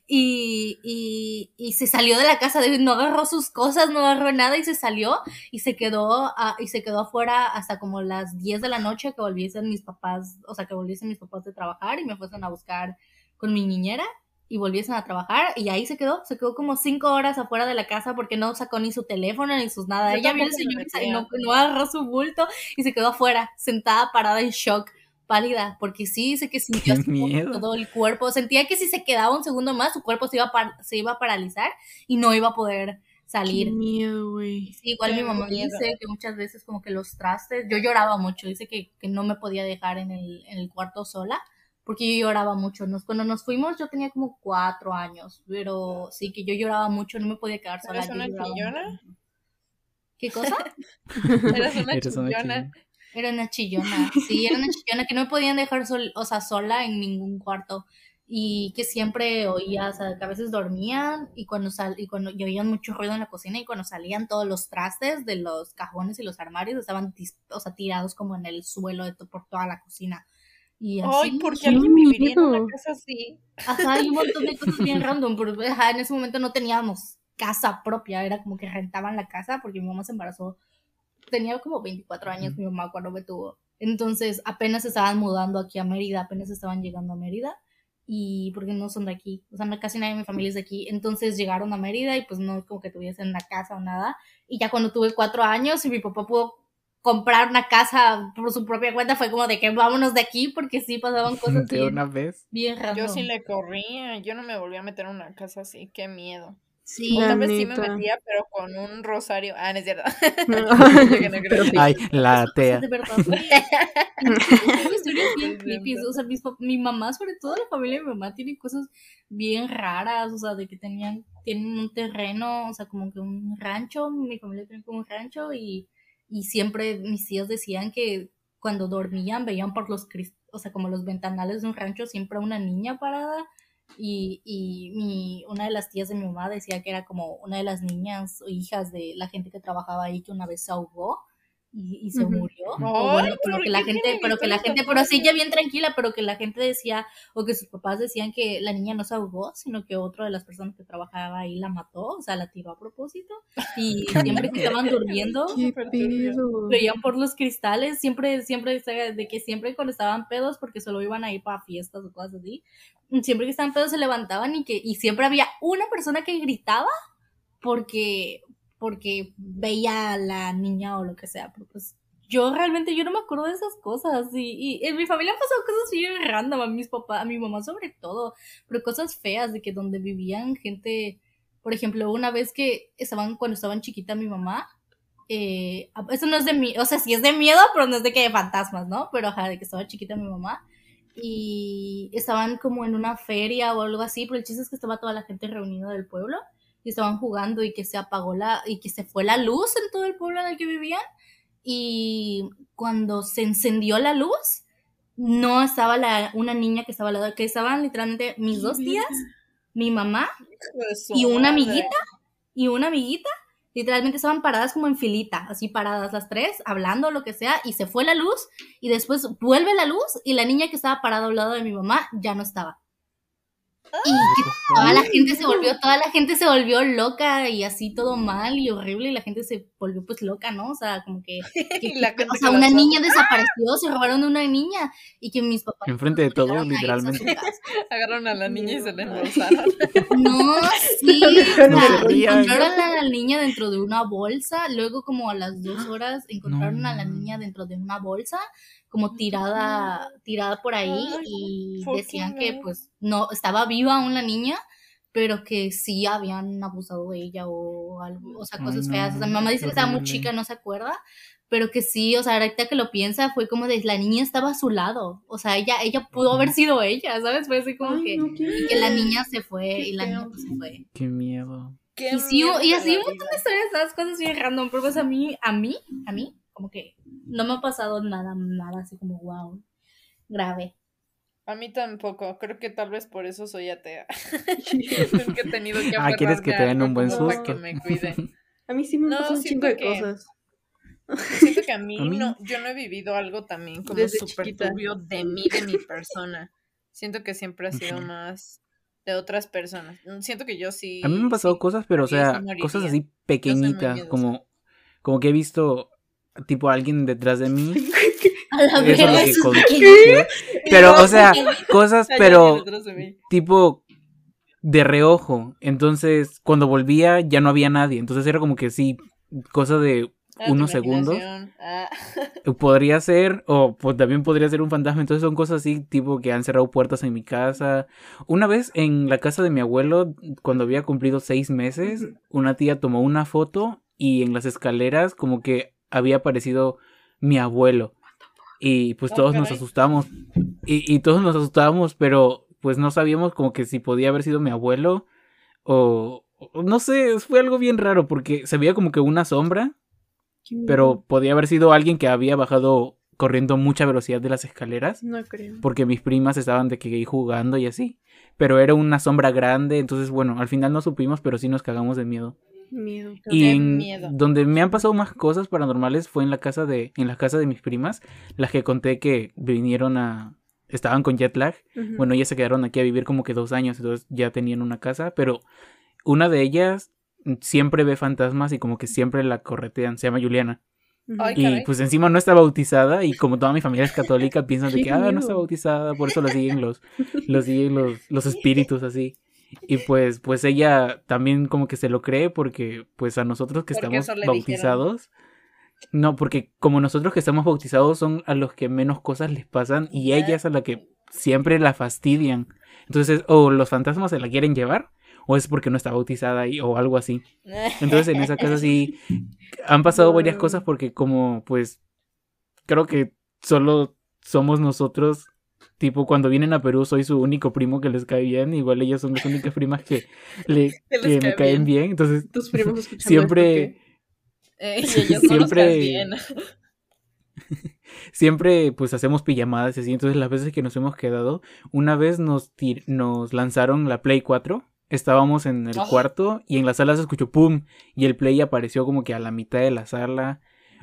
y, y, y se salió de la casa, de- no agarró sus cosas, no agarró nada y se salió y se quedó, a- y se quedó afuera hasta como las 10 de la noche que volviesen mis papás, o sea, que volviesen mis papás de trabajar y me fuesen a buscar con mi niñera y volviesen a trabajar y ahí se quedó, se quedó como cinco horas afuera de la casa porque no sacó ni su teléfono ni sus nada. Yo Ella vio me señor y no, no agarró su bulto y se quedó afuera, sentada, parada en shock, pálida, porque sí dice que sintió Qué todo el cuerpo, sentía que si se quedaba un segundo más, su cuerpo se iba a, par- se iba a paralizar y no iba a poder Qué salir. miedo, güey. Sí, igual Qué mi mamá miedo. dice que muchas veces como que los trastes, yo lloraba mucho, dice que, que no me podía dejar en el, en el cuarto sola, porque yo lloraba mucho. Nos, cuando nos fuimos yo tenía como cuatro años, pero sí que yo lloraba mucho, no me podía quedar sola. ¿Eres una chillona? mucho. ¿Qué cosa? Eres una Eres chillona. Era una chillona, sí, era una chillona que no me podían dejar sol, o sea, sola en ningún cuarto y que siempre oía, o sea, que a veces dormían y cuando sal, y cuando y oían mucho ruido en la cocina y cuando salían todos los trastes de los cajones y los armarios estaban, o sea, tirados como en el suelo de to- por toda la cocina. Y así, Ay, ¿por qué alguien viviría en una casa así? ajá, hay un montón de cosas bien random, pero ajá, en ese momento no teníamos casa propia, era como que rentaban la casa porque mi mamá se embarazó tenía como 24 años mi mamá cuando me tuvo. Entonces apenas estaban mudando aquí a Mérida, apenas estaban llegando a Mérida. Y porque no son de aquí, o sea, casi nadie de mi familia es de aquí. Entonces llegaron a Mérida y pues no es como que tuviesen una casa o nada. Y ya cuando tuve cuatro años y mi papá pudo comprar una casa por su propia cuenta, fue como de que vámonos de aquí porque sí pasaban cosas De bien, una vez. bien Yo random. sí le corría, yo no me volví a meter en una casa así, qué miedo. Sí, O La tal vez sí me metía, pero con un rosario. Ah, no es cierto. Yo. Ay, la tea. de verdad. Tengo historias bien creepy. O sea, mis mi mamá, sobre todo la familia de mi mamá, tiene cosas bien raras. O sea, de que tenían, tienen un terreno, o sea, como que un rancho. Mi familia tiene como un rancho y, y siempre mis tíos decían que cuando dormían veían por los o sea, como los ventanales de un rancho, siempre una niña parada. Y, y mi, una de las tías de mi mamá decía que era como una de las niñas o hijas de la gente que trabajaba ahí que una vez se ahogó y, y se Ujú. murió. O Ay, bueno, pero ¿por que la gente, pero que la gente, pero así ya bien tranquila, pero que la gente decía, o que sus papás decían que la niña no se ahogó, sino que otra de las personas que trabajaba ahí la mató, o sea, la tiró a propósito. Y siempre que estaban durmiendo, veían por los cristales, siempre, siempre, de que siempre cuando estaban pedos, porque solo iban a ir para fiestas o cosas así, siempre que estaban pedos se levantaban y que, y siempre había una persona que gritaba porque, porque veía a la niña o lo que sea, pero pues yo realmente yo no me acuerdo de esas cosas y, y en mi familia pasó cosas bien random, a mis papás, a mi mamá sobre todo, pero cosas feas de que donde vivían gente, por ejemplo, una vez que estaban, cuando estaban chiquita mi mamá, eh, eso no es de mí, o sea, sí es de miedo, pero no es de que de fantasmas, ¿no? Pero ajá, de que estaba chiquita mi mamá y estaban como en una feria o algo así, pero el chiste es que estaba toda la gente reunida del pueblo y estaban jugando y que se apagó la y que se fue la luz en todo el pueblo en el que vivían. Y cuando se encendió la luz no estaba la, una niña que estaba al lado, que estaban literalmente mis dos tías, mi mamá y una amiguita y una amiguita literalmente estaban paradas como en filita, así paradas las tres, hablando lo que sea, y se fue la luz, y después vuelve la luz, y la niña que estaba parada al lado de mi mamá ya no estaba. Y que toda la gente se volvió, toda la gente se volvió loca y así todo mal y horrible, y la gente se volvió pues loca, ¿no? O sea, como que, que- la o sea, una niña desapareció, se robaron a una niña, y que mis papás Enfrente de a a su literalmente. casa. Agarraron a la niña y se la embolsaron. No, sí, No o sea, encontraron a la niña dentro de una bolsa, luego como a las dos horas encontraron a la niña dentro de una bolsa, como tirada, tirada por ahí y decían que no. pues no, estaba viva aún la niña, pero que sí habían abusado de ella o algo, o sea, Ay, cosas no, feas. O sea, mi mamá dice que estaba muy chica, no se acuerda, pero que sí, o sea, ahorita que lo piensa, fue como de la niña estaba a su lado, o sea, ella, ella pudo haber sido ella, ¿sabes? Fue así como Ay, que, no, y que la niña se fue, y la niña pues, se fue. Qué miedo. Qué Y sí, y así un montón de historias, esas cosas bien random, pero pues a mí, a mí, a mí, como que no me ha pasado nada, nada así como wow, grave. A mí tampoco. Creo que tal vez por eso soy atea. Nunca he tenido que Ah, ¿quieres que te a den un buen susto? que me cuide. A mí sí me No, pasan un chingo de que- cosas. Siento que a mí, A mí- no, yo no he vivido algo también como súper turbio de mí, de mi persona. Siento que siempre ha sido más de otras personas. Siento que yo sí. A mí me han pasado sí, cosas, pero o sea, cosas así pequeñitas, como, como que he visto tipo alguien detrás de mí. A la Eso es lo que Pero, o sea, cosas, pero tipo de reojo. Entonces, cuando volvía ya no había nadie. Entonces era como que sí, cosa de Ah, unos segundos. Ah. Podría ser, o pues, también podría ser un fantasma. Entonces son cosas así, tipo que han cerrado puertas en mi casa. Una vez en la casa de mi abuelo, cuando había cumplido seis meses, una tía tomó una foto y en las escaleras como que había aparecido mi abuelo. Y pues Oh, todos nos asustamos. Y, y todos nos asustábamos, pero pues no sabíamos como que si podía haber sido mi abuelo o... o no sé, fue algo bien raro porque se veía como que una sombra pero podía haber sido alguien que había bajado corriendo mucha velocidad de las escaleras. No creo. Porque mis primas estaban de que ahí jugando y así. Pero era una sombra grande. Entonces, bueno, al final no supimos, pero sí nos cagamos de miedo. Miedo. Y en miedo. donde me han pasado más cosas paranormales fue en la casa de, en la casa de mis primas, las que conté que vinieron a, estaban con jet lag. Bueno, ellas se quedaron aquí a vivir como que dos años, entonces ya tenían una casa, pero una de ellas siempre ve fantasmas y como que siempre la corretean, se llama Juliana. Y caray. pues encima no está bautizada y como toda mi familia es católica piensan de que ah, no está bautizada, por eso lo siguen los, lo siguen los, los espíritus así. Y pues, pues ella también como que se lo cree porque pues a nosotros que Porque estamos dijeron. bautizados, no, porque como nosotros que estamos bautizados son a los que menos cosas les pasan y ella es a la que siempre la fastidian. Entonces, o los fantasmas se la quieren llevar o es porque no está bautizada y, o algo así. Entonces en esa casa sí han pasado varias cosas porque como pues creo que solo somos nosotros, tipo cuando vienen a Perú soy su único primo que les cae bien, igual ellas son las únicas primas que, le, Que me cae caen bien, entonces Tus primos siempre... esto, Eh, y ellos Siempre- bien. Siempre pues hacemos pijamadas y así, entonces las veces que nos hemos quedado, una vez nos, tir- nos lanzaron la Play 4, estábamos en el Ah. cuarto y en la sala se escuchó pum y el Play apareció como que a la mitad de la sala.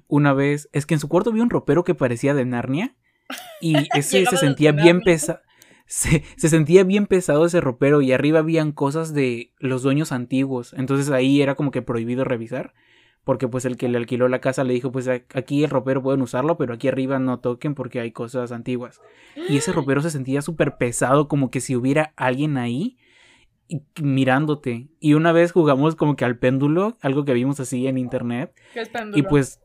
Una vez, es que en su cuarto vi un ropero que parecía de Narnia y ese se sentía bien pesado. Se, se sentía bien pesado ese ropero y arriba habían cosas de los dueños antiguos. Entonces ahí era como que prohibido revisar. Porque pues el que le alquiló la casa le dijo, pues aquí el ropero pueden usarlo, pero aquí arriba no toquen porque hay cosas antiguas. Y ese ropero se sentía súper pesado, como que si hubiera alguien ahí y- mirándote. Y una vez jugamos como que al péndulo, algo que vimos así en internet. ¿Qué es Y péndulo? pues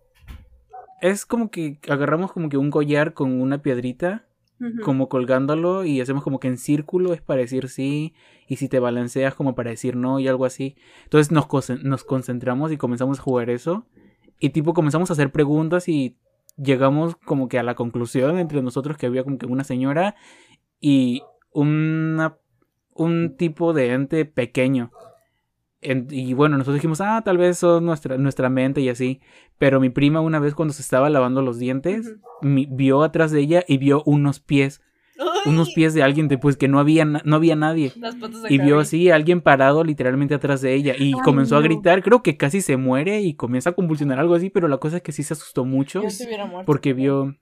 es como que agarramos como que un collar con una piedrita como colgándolo y hacemos como que en círculo es para decir sí y si te balanceas como para decir no y algo así. Entonces nos, nos concentramos y comenzamos a jugar eso y tipo comenzamos a hacer preguntas y llegamos como que a la conclusión entre nosotros que había como que una señora y una, un tipo de ente pequeño. En- y bueno, nosotros dijimos, ah, tal vez son nuestra, nuestra mente y así. Pero mi prima una vez cuando se estaba lavando los dientes, mi- vio atrás de ella y vio unos pies. Unos pies de alguien de, pues que no había, no había nadie. Las patas de Y vio así a alguien parado literalmente atrás de ella. Y Ay, comenzó a gritar. Creo que casi se muere y comienza a convulsionar algo así. Pero la cosa es que sí se asustó mucho. Porque vio.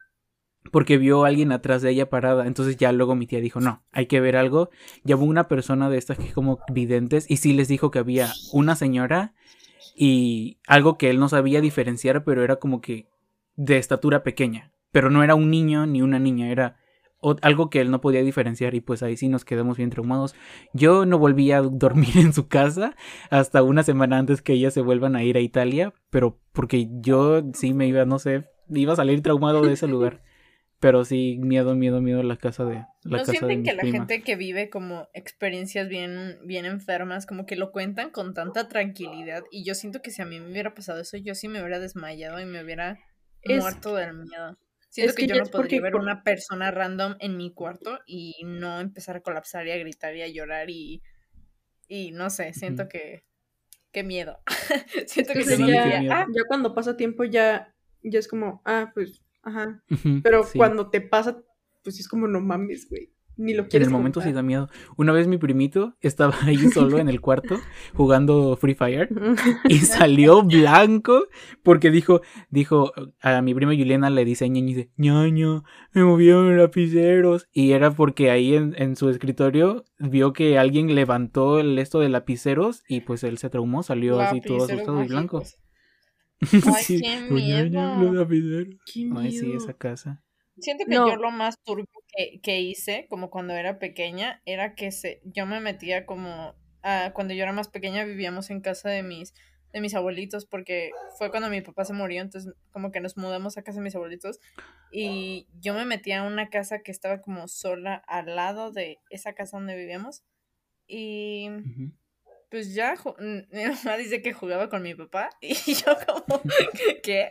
Porque vio a alguien atrás de ella parada. Entonces ya luego mi tía dijo, no, hay que ver algo. Llamó una persona de estas que como videntes. Y sí les dijo que había una señora. Y algo que él no sabía diferenciar. Pero era como que de estatura pequeña. Pero no era un niño ni una niña. Era algo que él no podía diferenciar. Y pues ahí sí nos quedamos bien traumados. Yo no volví a dormir en su casa hasta una semana antes que ellas se vuelvan a ir a Italia, pero porque yo sí me iba, no sé, iba a salir traumado de ese lugar. Pero sí, miedo, miedo, miedo a la casa de la ¿No casa de sienten que la primas. gente que vive como experiencias bien, bien enfermas, como que lo cuentan con tanta tranquilidad? Y yo siento que si a mí me hubiera pasado eso, yo sí me hubiera desmayado y me hubiera Es- muerto del miedo. Siento es que, que yo no porque podría ver una persona random en mi cuarto y no empezar a colapsar y a gritar y a llorar y, y no sé, siento que qué miedo. siento que sí, ya, miedo. "Ah, ya cuando pasa tiempo ya, ya es como, ah, pues, ajá. Pero sí. cuando te pasa, pues es como, no mames, güey. Ni lo En quieres el momento sí da miedo. Una vez mi primito estaba ahí solo en el cuarto jugando Free Fire y salió blanco porque dijo, dijo, a mi prima Juliana le dice ñaña y dice, ñaña, me movieron lapiceros. Y era porque ahí en, en su escritorio vio que alguien levantó el esto de lapiceros y pues él se traumó, salió así todo asustado y blanco. Mágicos". Ay, Sí, qué dijo, "Ñaña, miedo. los lapiceros". Qué Ay, sí, miedo. esa casa. Siento que No. yo lo más turbio que, que hice, como cuando era pequeña, era que se, yo me metía como, ah, cuando yo era más pequeña vivíamos en casa de mis, de mis abuelitos, porque fue cuando mi papá se murió, entonces como que nos mudamos a casa de mis abuelitos, y yo me metía a una casa que estaba como sola al lado de esa casa donde vivíamos, y. pues ya, mi mamá dice que jugaba con mi papá y yo como, ¿qué?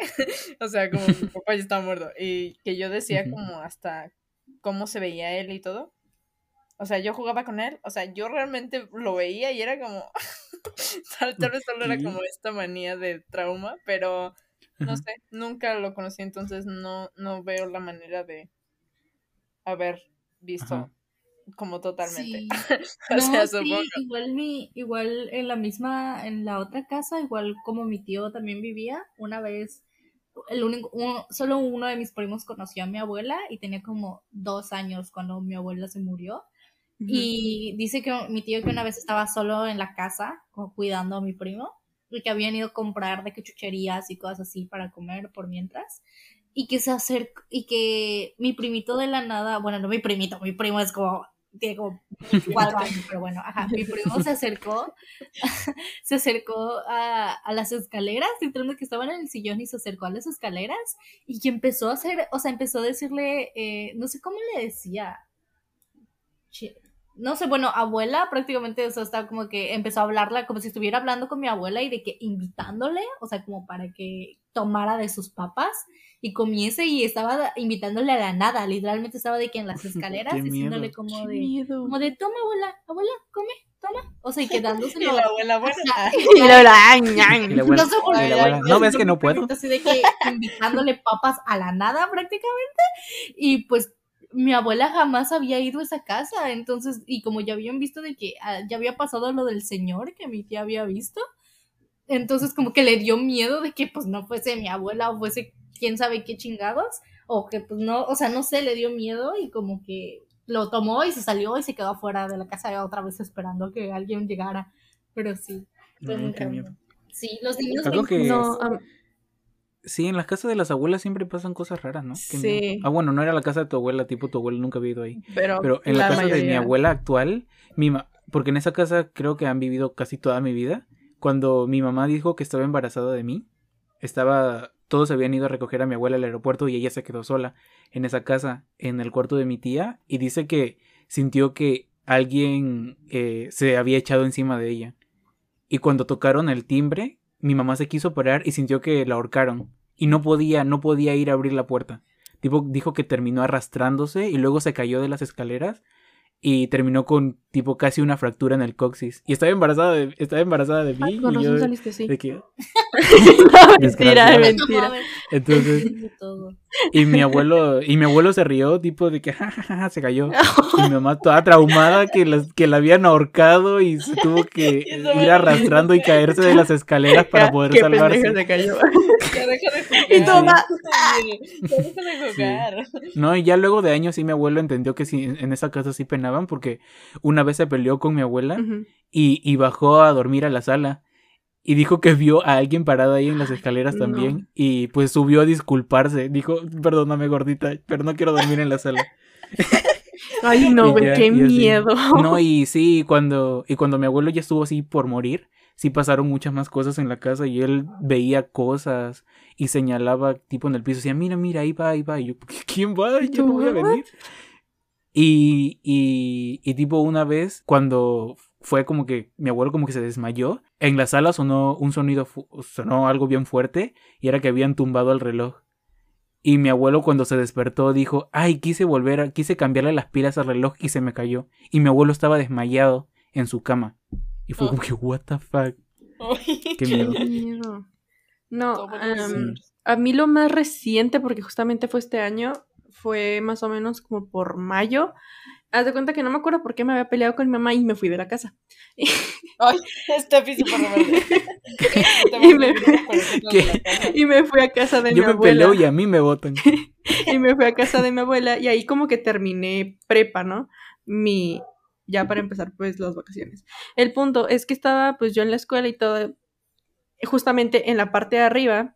O sea, como mi papá ya estaba muerto y que yo decía como hasta cómo se veía él y todo. O sea, yo jugaba con él, o sea, yo realmente lo veía y era como, tal, tal vez solo era como esta manía de trauma, pero no sé, nunca lo conocí, entonces no, no veo la manera de haber visto Ajá. Como totalmente. Sí. O No, sea, sí, supongo. igual mi, igual en la misma, en la otra casa, igual como mi tío también vivía, una vez, el único, uno- solo uno de mis primos conoció a mi abuela y tenía como dos años cuando mi abuela se murió. Y dice que mi tío que una vez estaba solo en la casa, como cuidando a mi primo, y que habían ido a comprar de que chucherías y cosas así para comer por mientras. Y que se acercó, y que mi primito de la nada, bueno, no mi primito, mi primo es como, tiene como cuatro años, pero bueno, ajá, mi primo se acercó, se acercó a, a las escaleras, literalmente que estaban en el sillón y se acercó a las escaleras y que empezó a hacer, o sea, empezó a decirle, eh, no sé cómo le decía, no sé, bueno, abuela prácticamente, o sea, estaba como que empezó a hablarla como si estuviera hablando con mi abuela y de que invitándole, o sea, como para que tomara de sus papas y comiese y estaba invitándole a la nada, literalmente estaba de que en las escaleras Qué diciéndole miedo. como Qué de, miedo. como de, toma abuela, abuela, come, toma, o sea, y Y quedándoselo. la abuela, bueno, Ajá. Y la- la- Y la abuela, No sé por y qué, la abuela, yo ¿no ves que no puedo? Así de que invitándole papas a la nada prácticamente. Y pues mi abuela jamás había ido a esa casa. Entonces, y como ya habían visto de que ah, ya había pasado lo del señor que mi tía había visto. Entonces como que le dio miedo de que pues no fuese mi abuela o fuese quién sabe qué chingados. O que pues no, o sea, no sé, le dio miedo y como que lo tomó y se salió y se quedó afuera de la casa otra vez esperando que alguien llegara. Pero sí, fue No, muy qué miedo. Sí, los niños Algo que-. No, Sí, en las casas de las abuelas siempre pasan cosas raras, ¿no? Qué Sí. miedo. Ah, bueno, no era la casa de tu abuela, tipo tu abuela nunca había ido ahí. pero, Pero en la, casa de mi abuela actual, mi ma- porque en esa casa creo que han vivido casi toda mi vida. Cuando mi mamá dijo que estaba embarazada de mí, estaba todos habían ido a recoger a mi abuela al aeropuerto y ella se quedó sola en esa casa, en el cuarto de mi tía, y dice que sintió que alguien eh, se había echado encima de ella. Y cuando tocaron el timbre, mi mamá se quiso parar y sintió que la ahorcaron. Y no podía, no podía ir a abrir la puerta. Tipo, dijo que terminó arrastrándose y luego se cayó de las escaleras y terminó con tipo casi una fractura en el coxis. Y estaba embarazada de, estaba embarazada de mí. Ay, con y yo razón saliste así. de que- No, mentira, mentira. entonces, y mi abuelo, y mi abuelo se rió, tipo de que "Ja, ja, ja", se cayó. Y mi mamá toda traumada que la, que la habían ahorcado y se tuvo que ir arrastrando y caerse de las escaleras para poder Qué salvarse. se cayó. Ya deja de jugar. Y tu mamá, Ya deja de jugar. No, y ya luego de años sí mi abuelo entendió que sí, en esa casa sí porque una vez se peleó con mi abuela y, y bajó a dormir a la sala. Y dijo que vio a alguien parado ahí en las escaleras No. también. Y pues subió a disculparse. Dijo, perdóname gordita, pero no quiero dormir en la sala. Ay, no, Y güey, qué miedo. No, y sí, cuando, y cuando mi abuelo ya estuvo así por morir, sí pasaron muchas más cosas en la casa y él veía cosas y señalaba tipo en el piso, decía, mira, mira, ahí va, ahí va. Y yo, ¿quién va? Yo no voy a venir. Y, y, y tipo una vez, cuando fue como que mi abuelo como que se desmayó, en la sala sonó un sonido, sonó algo bien fuerte y era que habían tumbado el reloj. Y mi abuelo cuando se despertó dijo, ay, quise volver, a- quise cambiarle las pilas al reloj y se me cayó. Y mi abuelo estaba desmayado en su cama. Y fue Oh. como que, what the fuck. Qué miedo. Qué miedo. No, em, a mí lo más reciente, porque justamente fue este año, fue más o menos como por mayo. Haz de cuenta que no me acuerdo por qué me había peleado con mi mamá y me fui de la casa. Ay, Steffi súper rebelde. Y me- ¿Qué? Y me fui a casa de Yo mi me abuela. peleo y a mí me votan. y me fui a casa de mi abuela y ahí como que terminé prepa, ¿no? Mi ya para empezar pues las vacaciones. El punto es que estaba pues yo en la escuela y todo justamente en la parte de arriba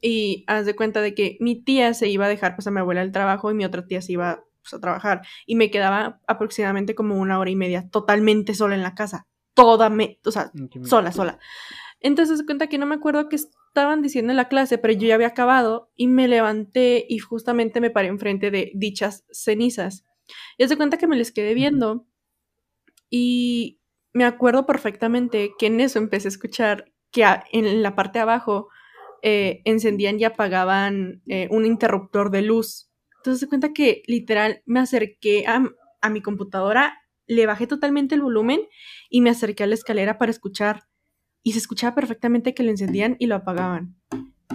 y haz de cuenta de que mi tía se iba a dejar pues a mi abuela el trabajo y mi otra tía se iba pues, a trabajar y me quedaba aproximadamente como una hora y media totalmente sola en la casa, toda me, o sea, sola, sola. Entonces se cuenta que no me acuerdo qué estaban diciendo en la clase, pero yo ya había acabado y me levanté y justamente me paré enfrente de dichas cenizas. Y se cuenta que me les quedé viendo y me acuerdo perfectamente que en eso empecé a escuchar que en la parte de abajo eh, encendían y apagaban eh, un interruptor de luz. Entonces se cuenta que literal me acerqué a, a mi computadora, le bajé totalmente el volumen y me acerqué a la escalera para escuchar y se escuchaba perfectamente que lo encendían y lo apagaban.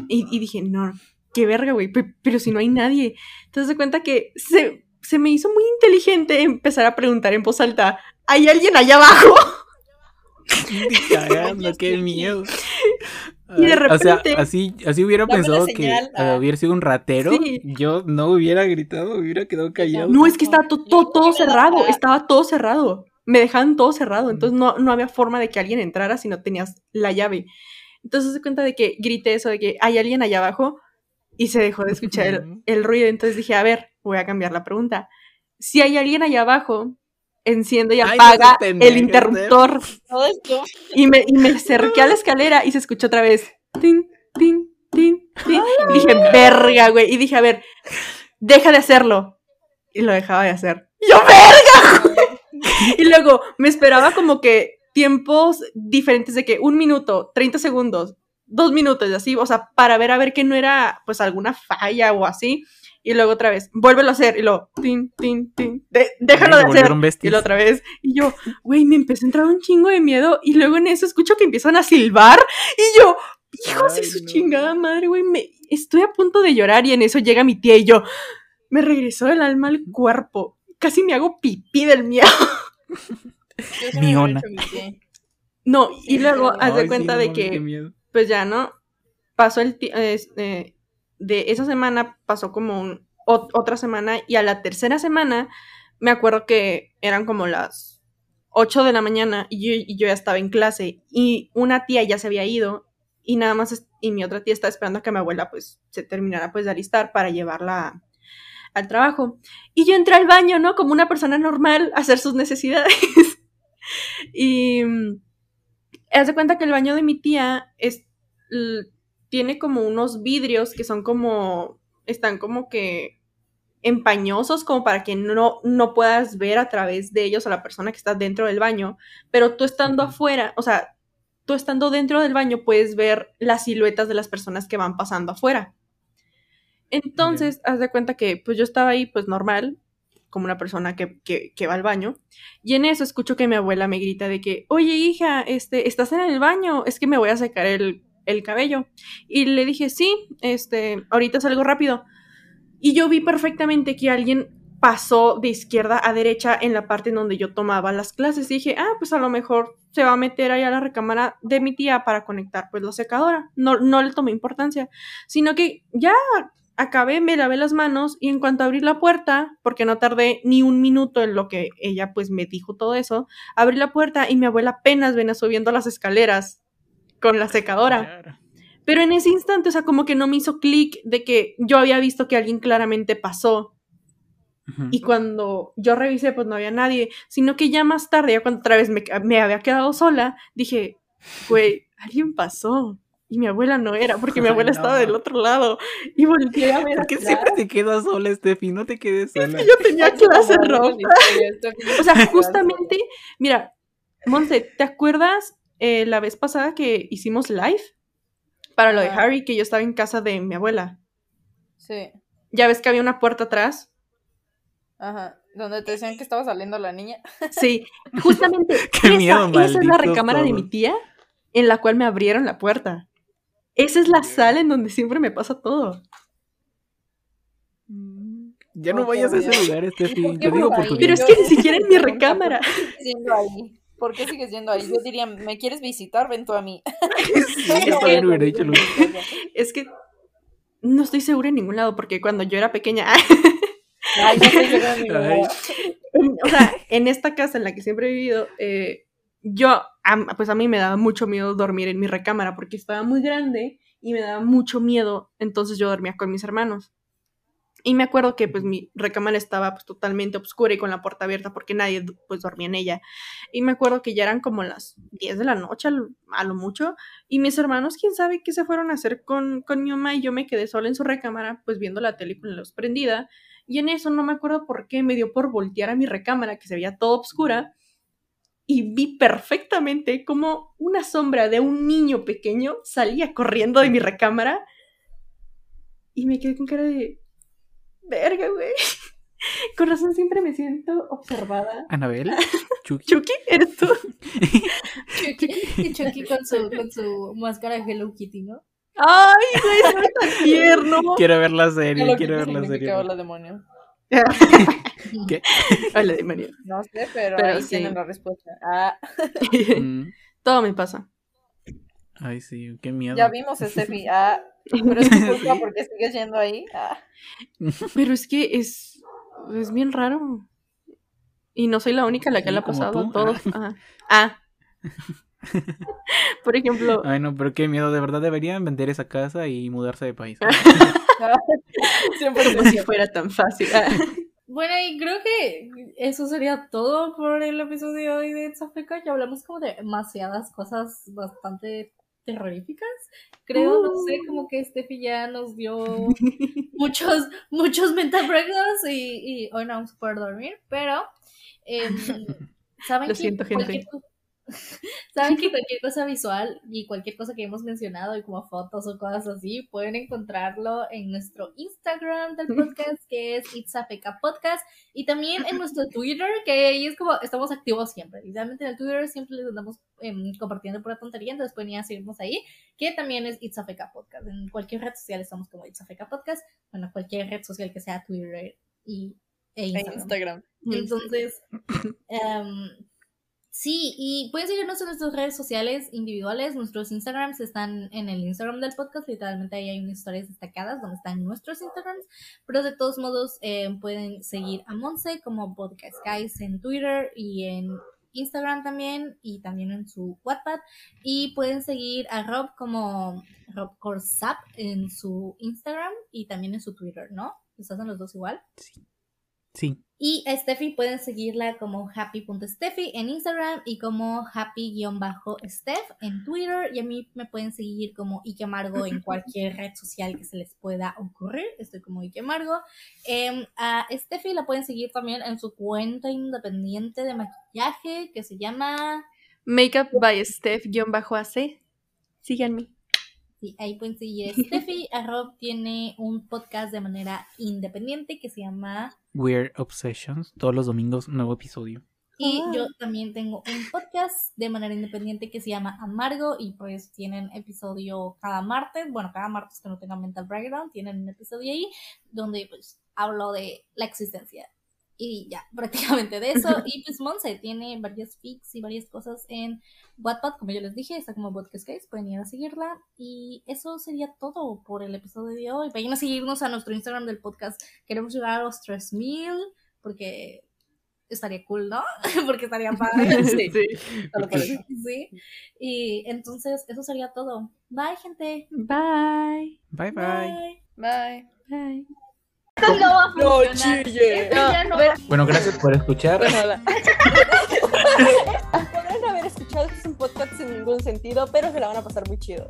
Y, y dije, no, qué verga, güey, pe- pero si no hay nadie. Entonces se cuenta que se, se me hizo muy inteligente empezar a preguntar en voz alta, ¿hay alguien allá abajo? Cagando, qué miedo. Y de Ay, O sea, repente- así, así hubiera pensado señal, que ah. eh, hubiera sido un ratero. Sí. Yo no hubiera gritado, hubiera quedado callado. No, es que estaba to- to- todo que cerrado, estaba todo cerrado. Me dejaban todo cerrado, entonces no, no había forma de que alguien entrara si no tenías la llave. Entonces se cuenta de que grité eso de que hay alguien allá abajo y se dejó de escuchar el, el ruido. Entonces dije, a ver, voy a cambiar la pregunta. Si hay alguien allá abajo, enciende y Ay, no apaga el interruptor. Todo esto. Y me, y me acerqué a la escalera y se escuchó otra vez. Tin, tin, tin, tin. Y dije, verga, güey. Y dije, a ver, deja de hacerlo. Y lo dejaba de hacer. Y yo, verga. y luego me esperaba como que tiempos diferentes de que un minuto, 30 segundos, dos minutos y así, o sea, para ver a ver que no era pues alguna falla o así. Y luego otra vez, vuélvelo a hacer. Y luego, tin, tin, tin. de- déjalo Ay, de hacer. Y la otra vez, y yo, güey, me empezó a entrar un chingo de miedo. Y luego en eso escucho que empiezan a silbar. Y yo, hijos de su no. chingada madre, güey, me, estoy a punto de llorar. Y en eso llega mi tía y yo, me regresó el alma al cuerpo. Casi me hago pipí del miedo. Yo mi pie. No, y luego haz de sí, cuenta de que, pues ya, ¿no? Pasó el ti- este, de esa semana pasó como un- ot- otra semana y a la tercera semana me acuerdo que eran como las 8 de la mañana y yo, ya estaba en clase y una tía ya se había ido y nada más y mi otra tía estaba esperando a que mi abuela pues se terminara pues de alistar para llevarla al trabajo y yo entré al baño, ¿no? Como una persona normal a hacer sus necesidades y mm, haz de cuenta que el baño de mi tía es tiene como unos vidrios que son como están como que empañosos como para que no, no puedas ver a través de ellos a la persona que está dentro del baño, pero tú estando afuera, o sea, tú estando dentro del baño puedes ver las siluetas de las personas que van pasando afuera. Entonces, haz de cuenta que pues yo estaba ahí pues normal, como una persona que, que, que va al baño. Y en eso escucho que mi abuela me grita de que, oye hija, este, ¿estás en el baño? Es que me voy a secar el, el cabello. Y le dije, sí, este, ahorita salgo rápido. Y yo vi perfectamente que alguien pasó de izquierda a derecha en la parte en donde yo tomaba las clases. Y dije, ah, pues a lo mejor se va a meter ahí a la recámara de mi tía para conectar pues la secadora. No, no le tomé importancia, sino que ya acabé, me lavé las manos y en cuanto abrí la puerta, porque no tardé ni un minuto en lo que ella pues me dijo todo eso, abrí la puerta y mi abuela apenas venía subiendo las escaleras con la secadora. Claro. Pero en ese instante, o sea, como que no me hizo clic de que yo había visto que alguien claramente pasó y cuando yo revisé, pues no había nadie, sino que ya más tarde, ya cuando otra vez me, me había quedado sola, dije, güey, alguien pasó. Y mi abuela no era, porque mi Ay, abuela no. estaba del otro lado. Y volteé a ver ¿Por qué atrás. siempre te quedas sola, Steffi? No te quedes sola. Yo tenía clase roja. O sea, justamente, mira, Monse, ¿te acuerdas eh, la vez pasada que hicimos live? Para lo de. Harry, que yo estaba en casa de mi abuela. Sí, Ya ves que había una puerta atrás. ajá. Donde te decían que estaba saliendo la niña. Sí, justamente. Qué esa, miedo, esa es la recámara de mi tía en la cual me abrieron la puerta. Esa es la sala en donde siempre me pasa todo. Ya no vayas a ese lugar, Steffi. ¿Por qué Te digo por tu Pero es que ni siquiera en mi recámara. ¿Por qué sigues yendo ahí? Yo diría, ¿me quieres visitar? Ven tú a mí. Sí, yo lo. Es que no estoy segura en ningún lado porque cuando yo era pequeña, Ay, no estoy segura de mi Ay. memoria. o sea, en esta casa en la que siempre he vivido, eh, yo, a- pues a mí me daba mucho miedo dormir en mi recámara porque estaba muy grande y me daba mucho miedo, entonces yo dormía con mis hermanos. Y me acuerdo que pues mi recámara estaba pues totalmente oscura y con la puerta abierta porque nadie pues dormía en ella. Y me acuerdo que ya eran como las 10 de la noche a lo mucho y mis hermanos, quién sabe qué se fueron a hacer con, con mi mamá y yo me quedé sola en su recámara pues viendo la tele con la luz prendida. Y en eso no me acuerdo por qué me dio por voltear a mi recámara que se veía toda oscura y vi perfectamente como una sombra de un niño pequeño salía corriendo de mi recámara y me quedé con cara de verga, güey. Con razón siempre me siento observada. ¿Anabel? ¿Chucky? Chucky, ¿eres tú? Chucky, y Chucky con su, con su máscara de Hello Kitty, ¿no? Ay, güey, se ve tan tierno. Quiero ver la serie, quiero ver la serie. hola demonio. ¿Qué? Hola, demonio. No sé, pero, Pero ahí sí. tienen la respuesta. Ah, Mm, Todo me pasa. Ay, sí, qué miedo. ya vimos Steffi. Ah, pero es tu culpa porque sigues yendo ahí. Ah. Pero es que es, es bien raro. Y no soy la única a la que Sí, le ha pasado a todos. Ajá. Ah. Por ejemplo, Ay, no, pero qué miedo. De verdad deberían vender esa casa y mudarse de país. Siempre como si fuera tan fácil. Ah. Bueno, y creo que eso sería todo por el episodio de hoy de Zafeka. Ya hablamos como de demasiadas cosas bastante terroríficas. Creo, no sé, como que Steffi ya nos dio muchos, muchos mental breakdowns y, y hoy no vamos a poder dormir, pero em, saben Lo que siento, gente. cualquier saben que cualquier cosa visual y cualquier cosa que hemos mencionado y como fotos o cosas así pueden encontrarlo en nuestro Instagram del podcast que es It's a Feca Podcast y también en nuestro Twitter que ahí es como estamos activos siempre literalmente en el Twitter siempre les andamos em, compartiendo pura tontería entonces pueden ir a seguirnos ahí que también es It's a Feca Podcast en cualquier red social estamos como It's a Feca Podcast bueno cualquier red social que sea Twitter y e En Instagram. Instagram. Entonces, em, sí, y pueden seguirnos en nuestras redes sociales individuales. Nuestros Instagrams están en el Instagram del podcast. Literalmente ahí hay unas historias destacadas donde están nuestros Instagrams. Pero de todos modos, em, pueden seguir a Monse como Podcast Guys en Twitter y en Instagram también y también en su Wattpad y pueden seguir a Rob como Rob Corsap en su Instagram y también en su Twitter, ¿no? ¿Estás en los dos igual? Sí. Y a Steffi pueden seguirla como happy.steffi en Instagram y como happy-steph en Twitter. Y a mí me pueden seguir como Ike Amargo en cualquier red social que se les pueda ocurrir. Estoy como Ike Amargo. Em, a Steffi la pueden seguir también en su cuenta independiente de maquillaje que se llama... Makeup by Steph-AC. Síganme. Sí, ahí pueden seguir Steffi. A Rob tiene un podcast de manera independiente que se llama Weird Obsessions. Todos los domingos, nuevo episodio. Y Ah. yo también tengo un podcast de manera independiente que se llama Amargo y pues tienen episodio cada martes, bueno, cada martes que no tenga mental breakdown, tienen un episodio ahí donde pues hablo de la existencia. Y ya, prácticamente de eso. Y pues Monse tiene varias fics y varias cosas en Wattpad, como yo les dije, está como Podcast Case, pueden ir a seguirla. Y eso sería todo por el episodio de hoy. Vayan a seguirnos a nuestro Instagram del podcast. Queremos llegar a los 3000 porque estaría cool, ¿no? porque estaría padre. Sí. Sí. Y entonces eso sería todo. Bye, gente. Bye. Bye bye. Bye. Bye. Esto no va a No funcionar. chille. Esto ya no a ver, Bueno, gracias por escuchar. nada. Podrán haber escuchado que es un podcast sin ningún sentido, pero se la van a pasar muy chido.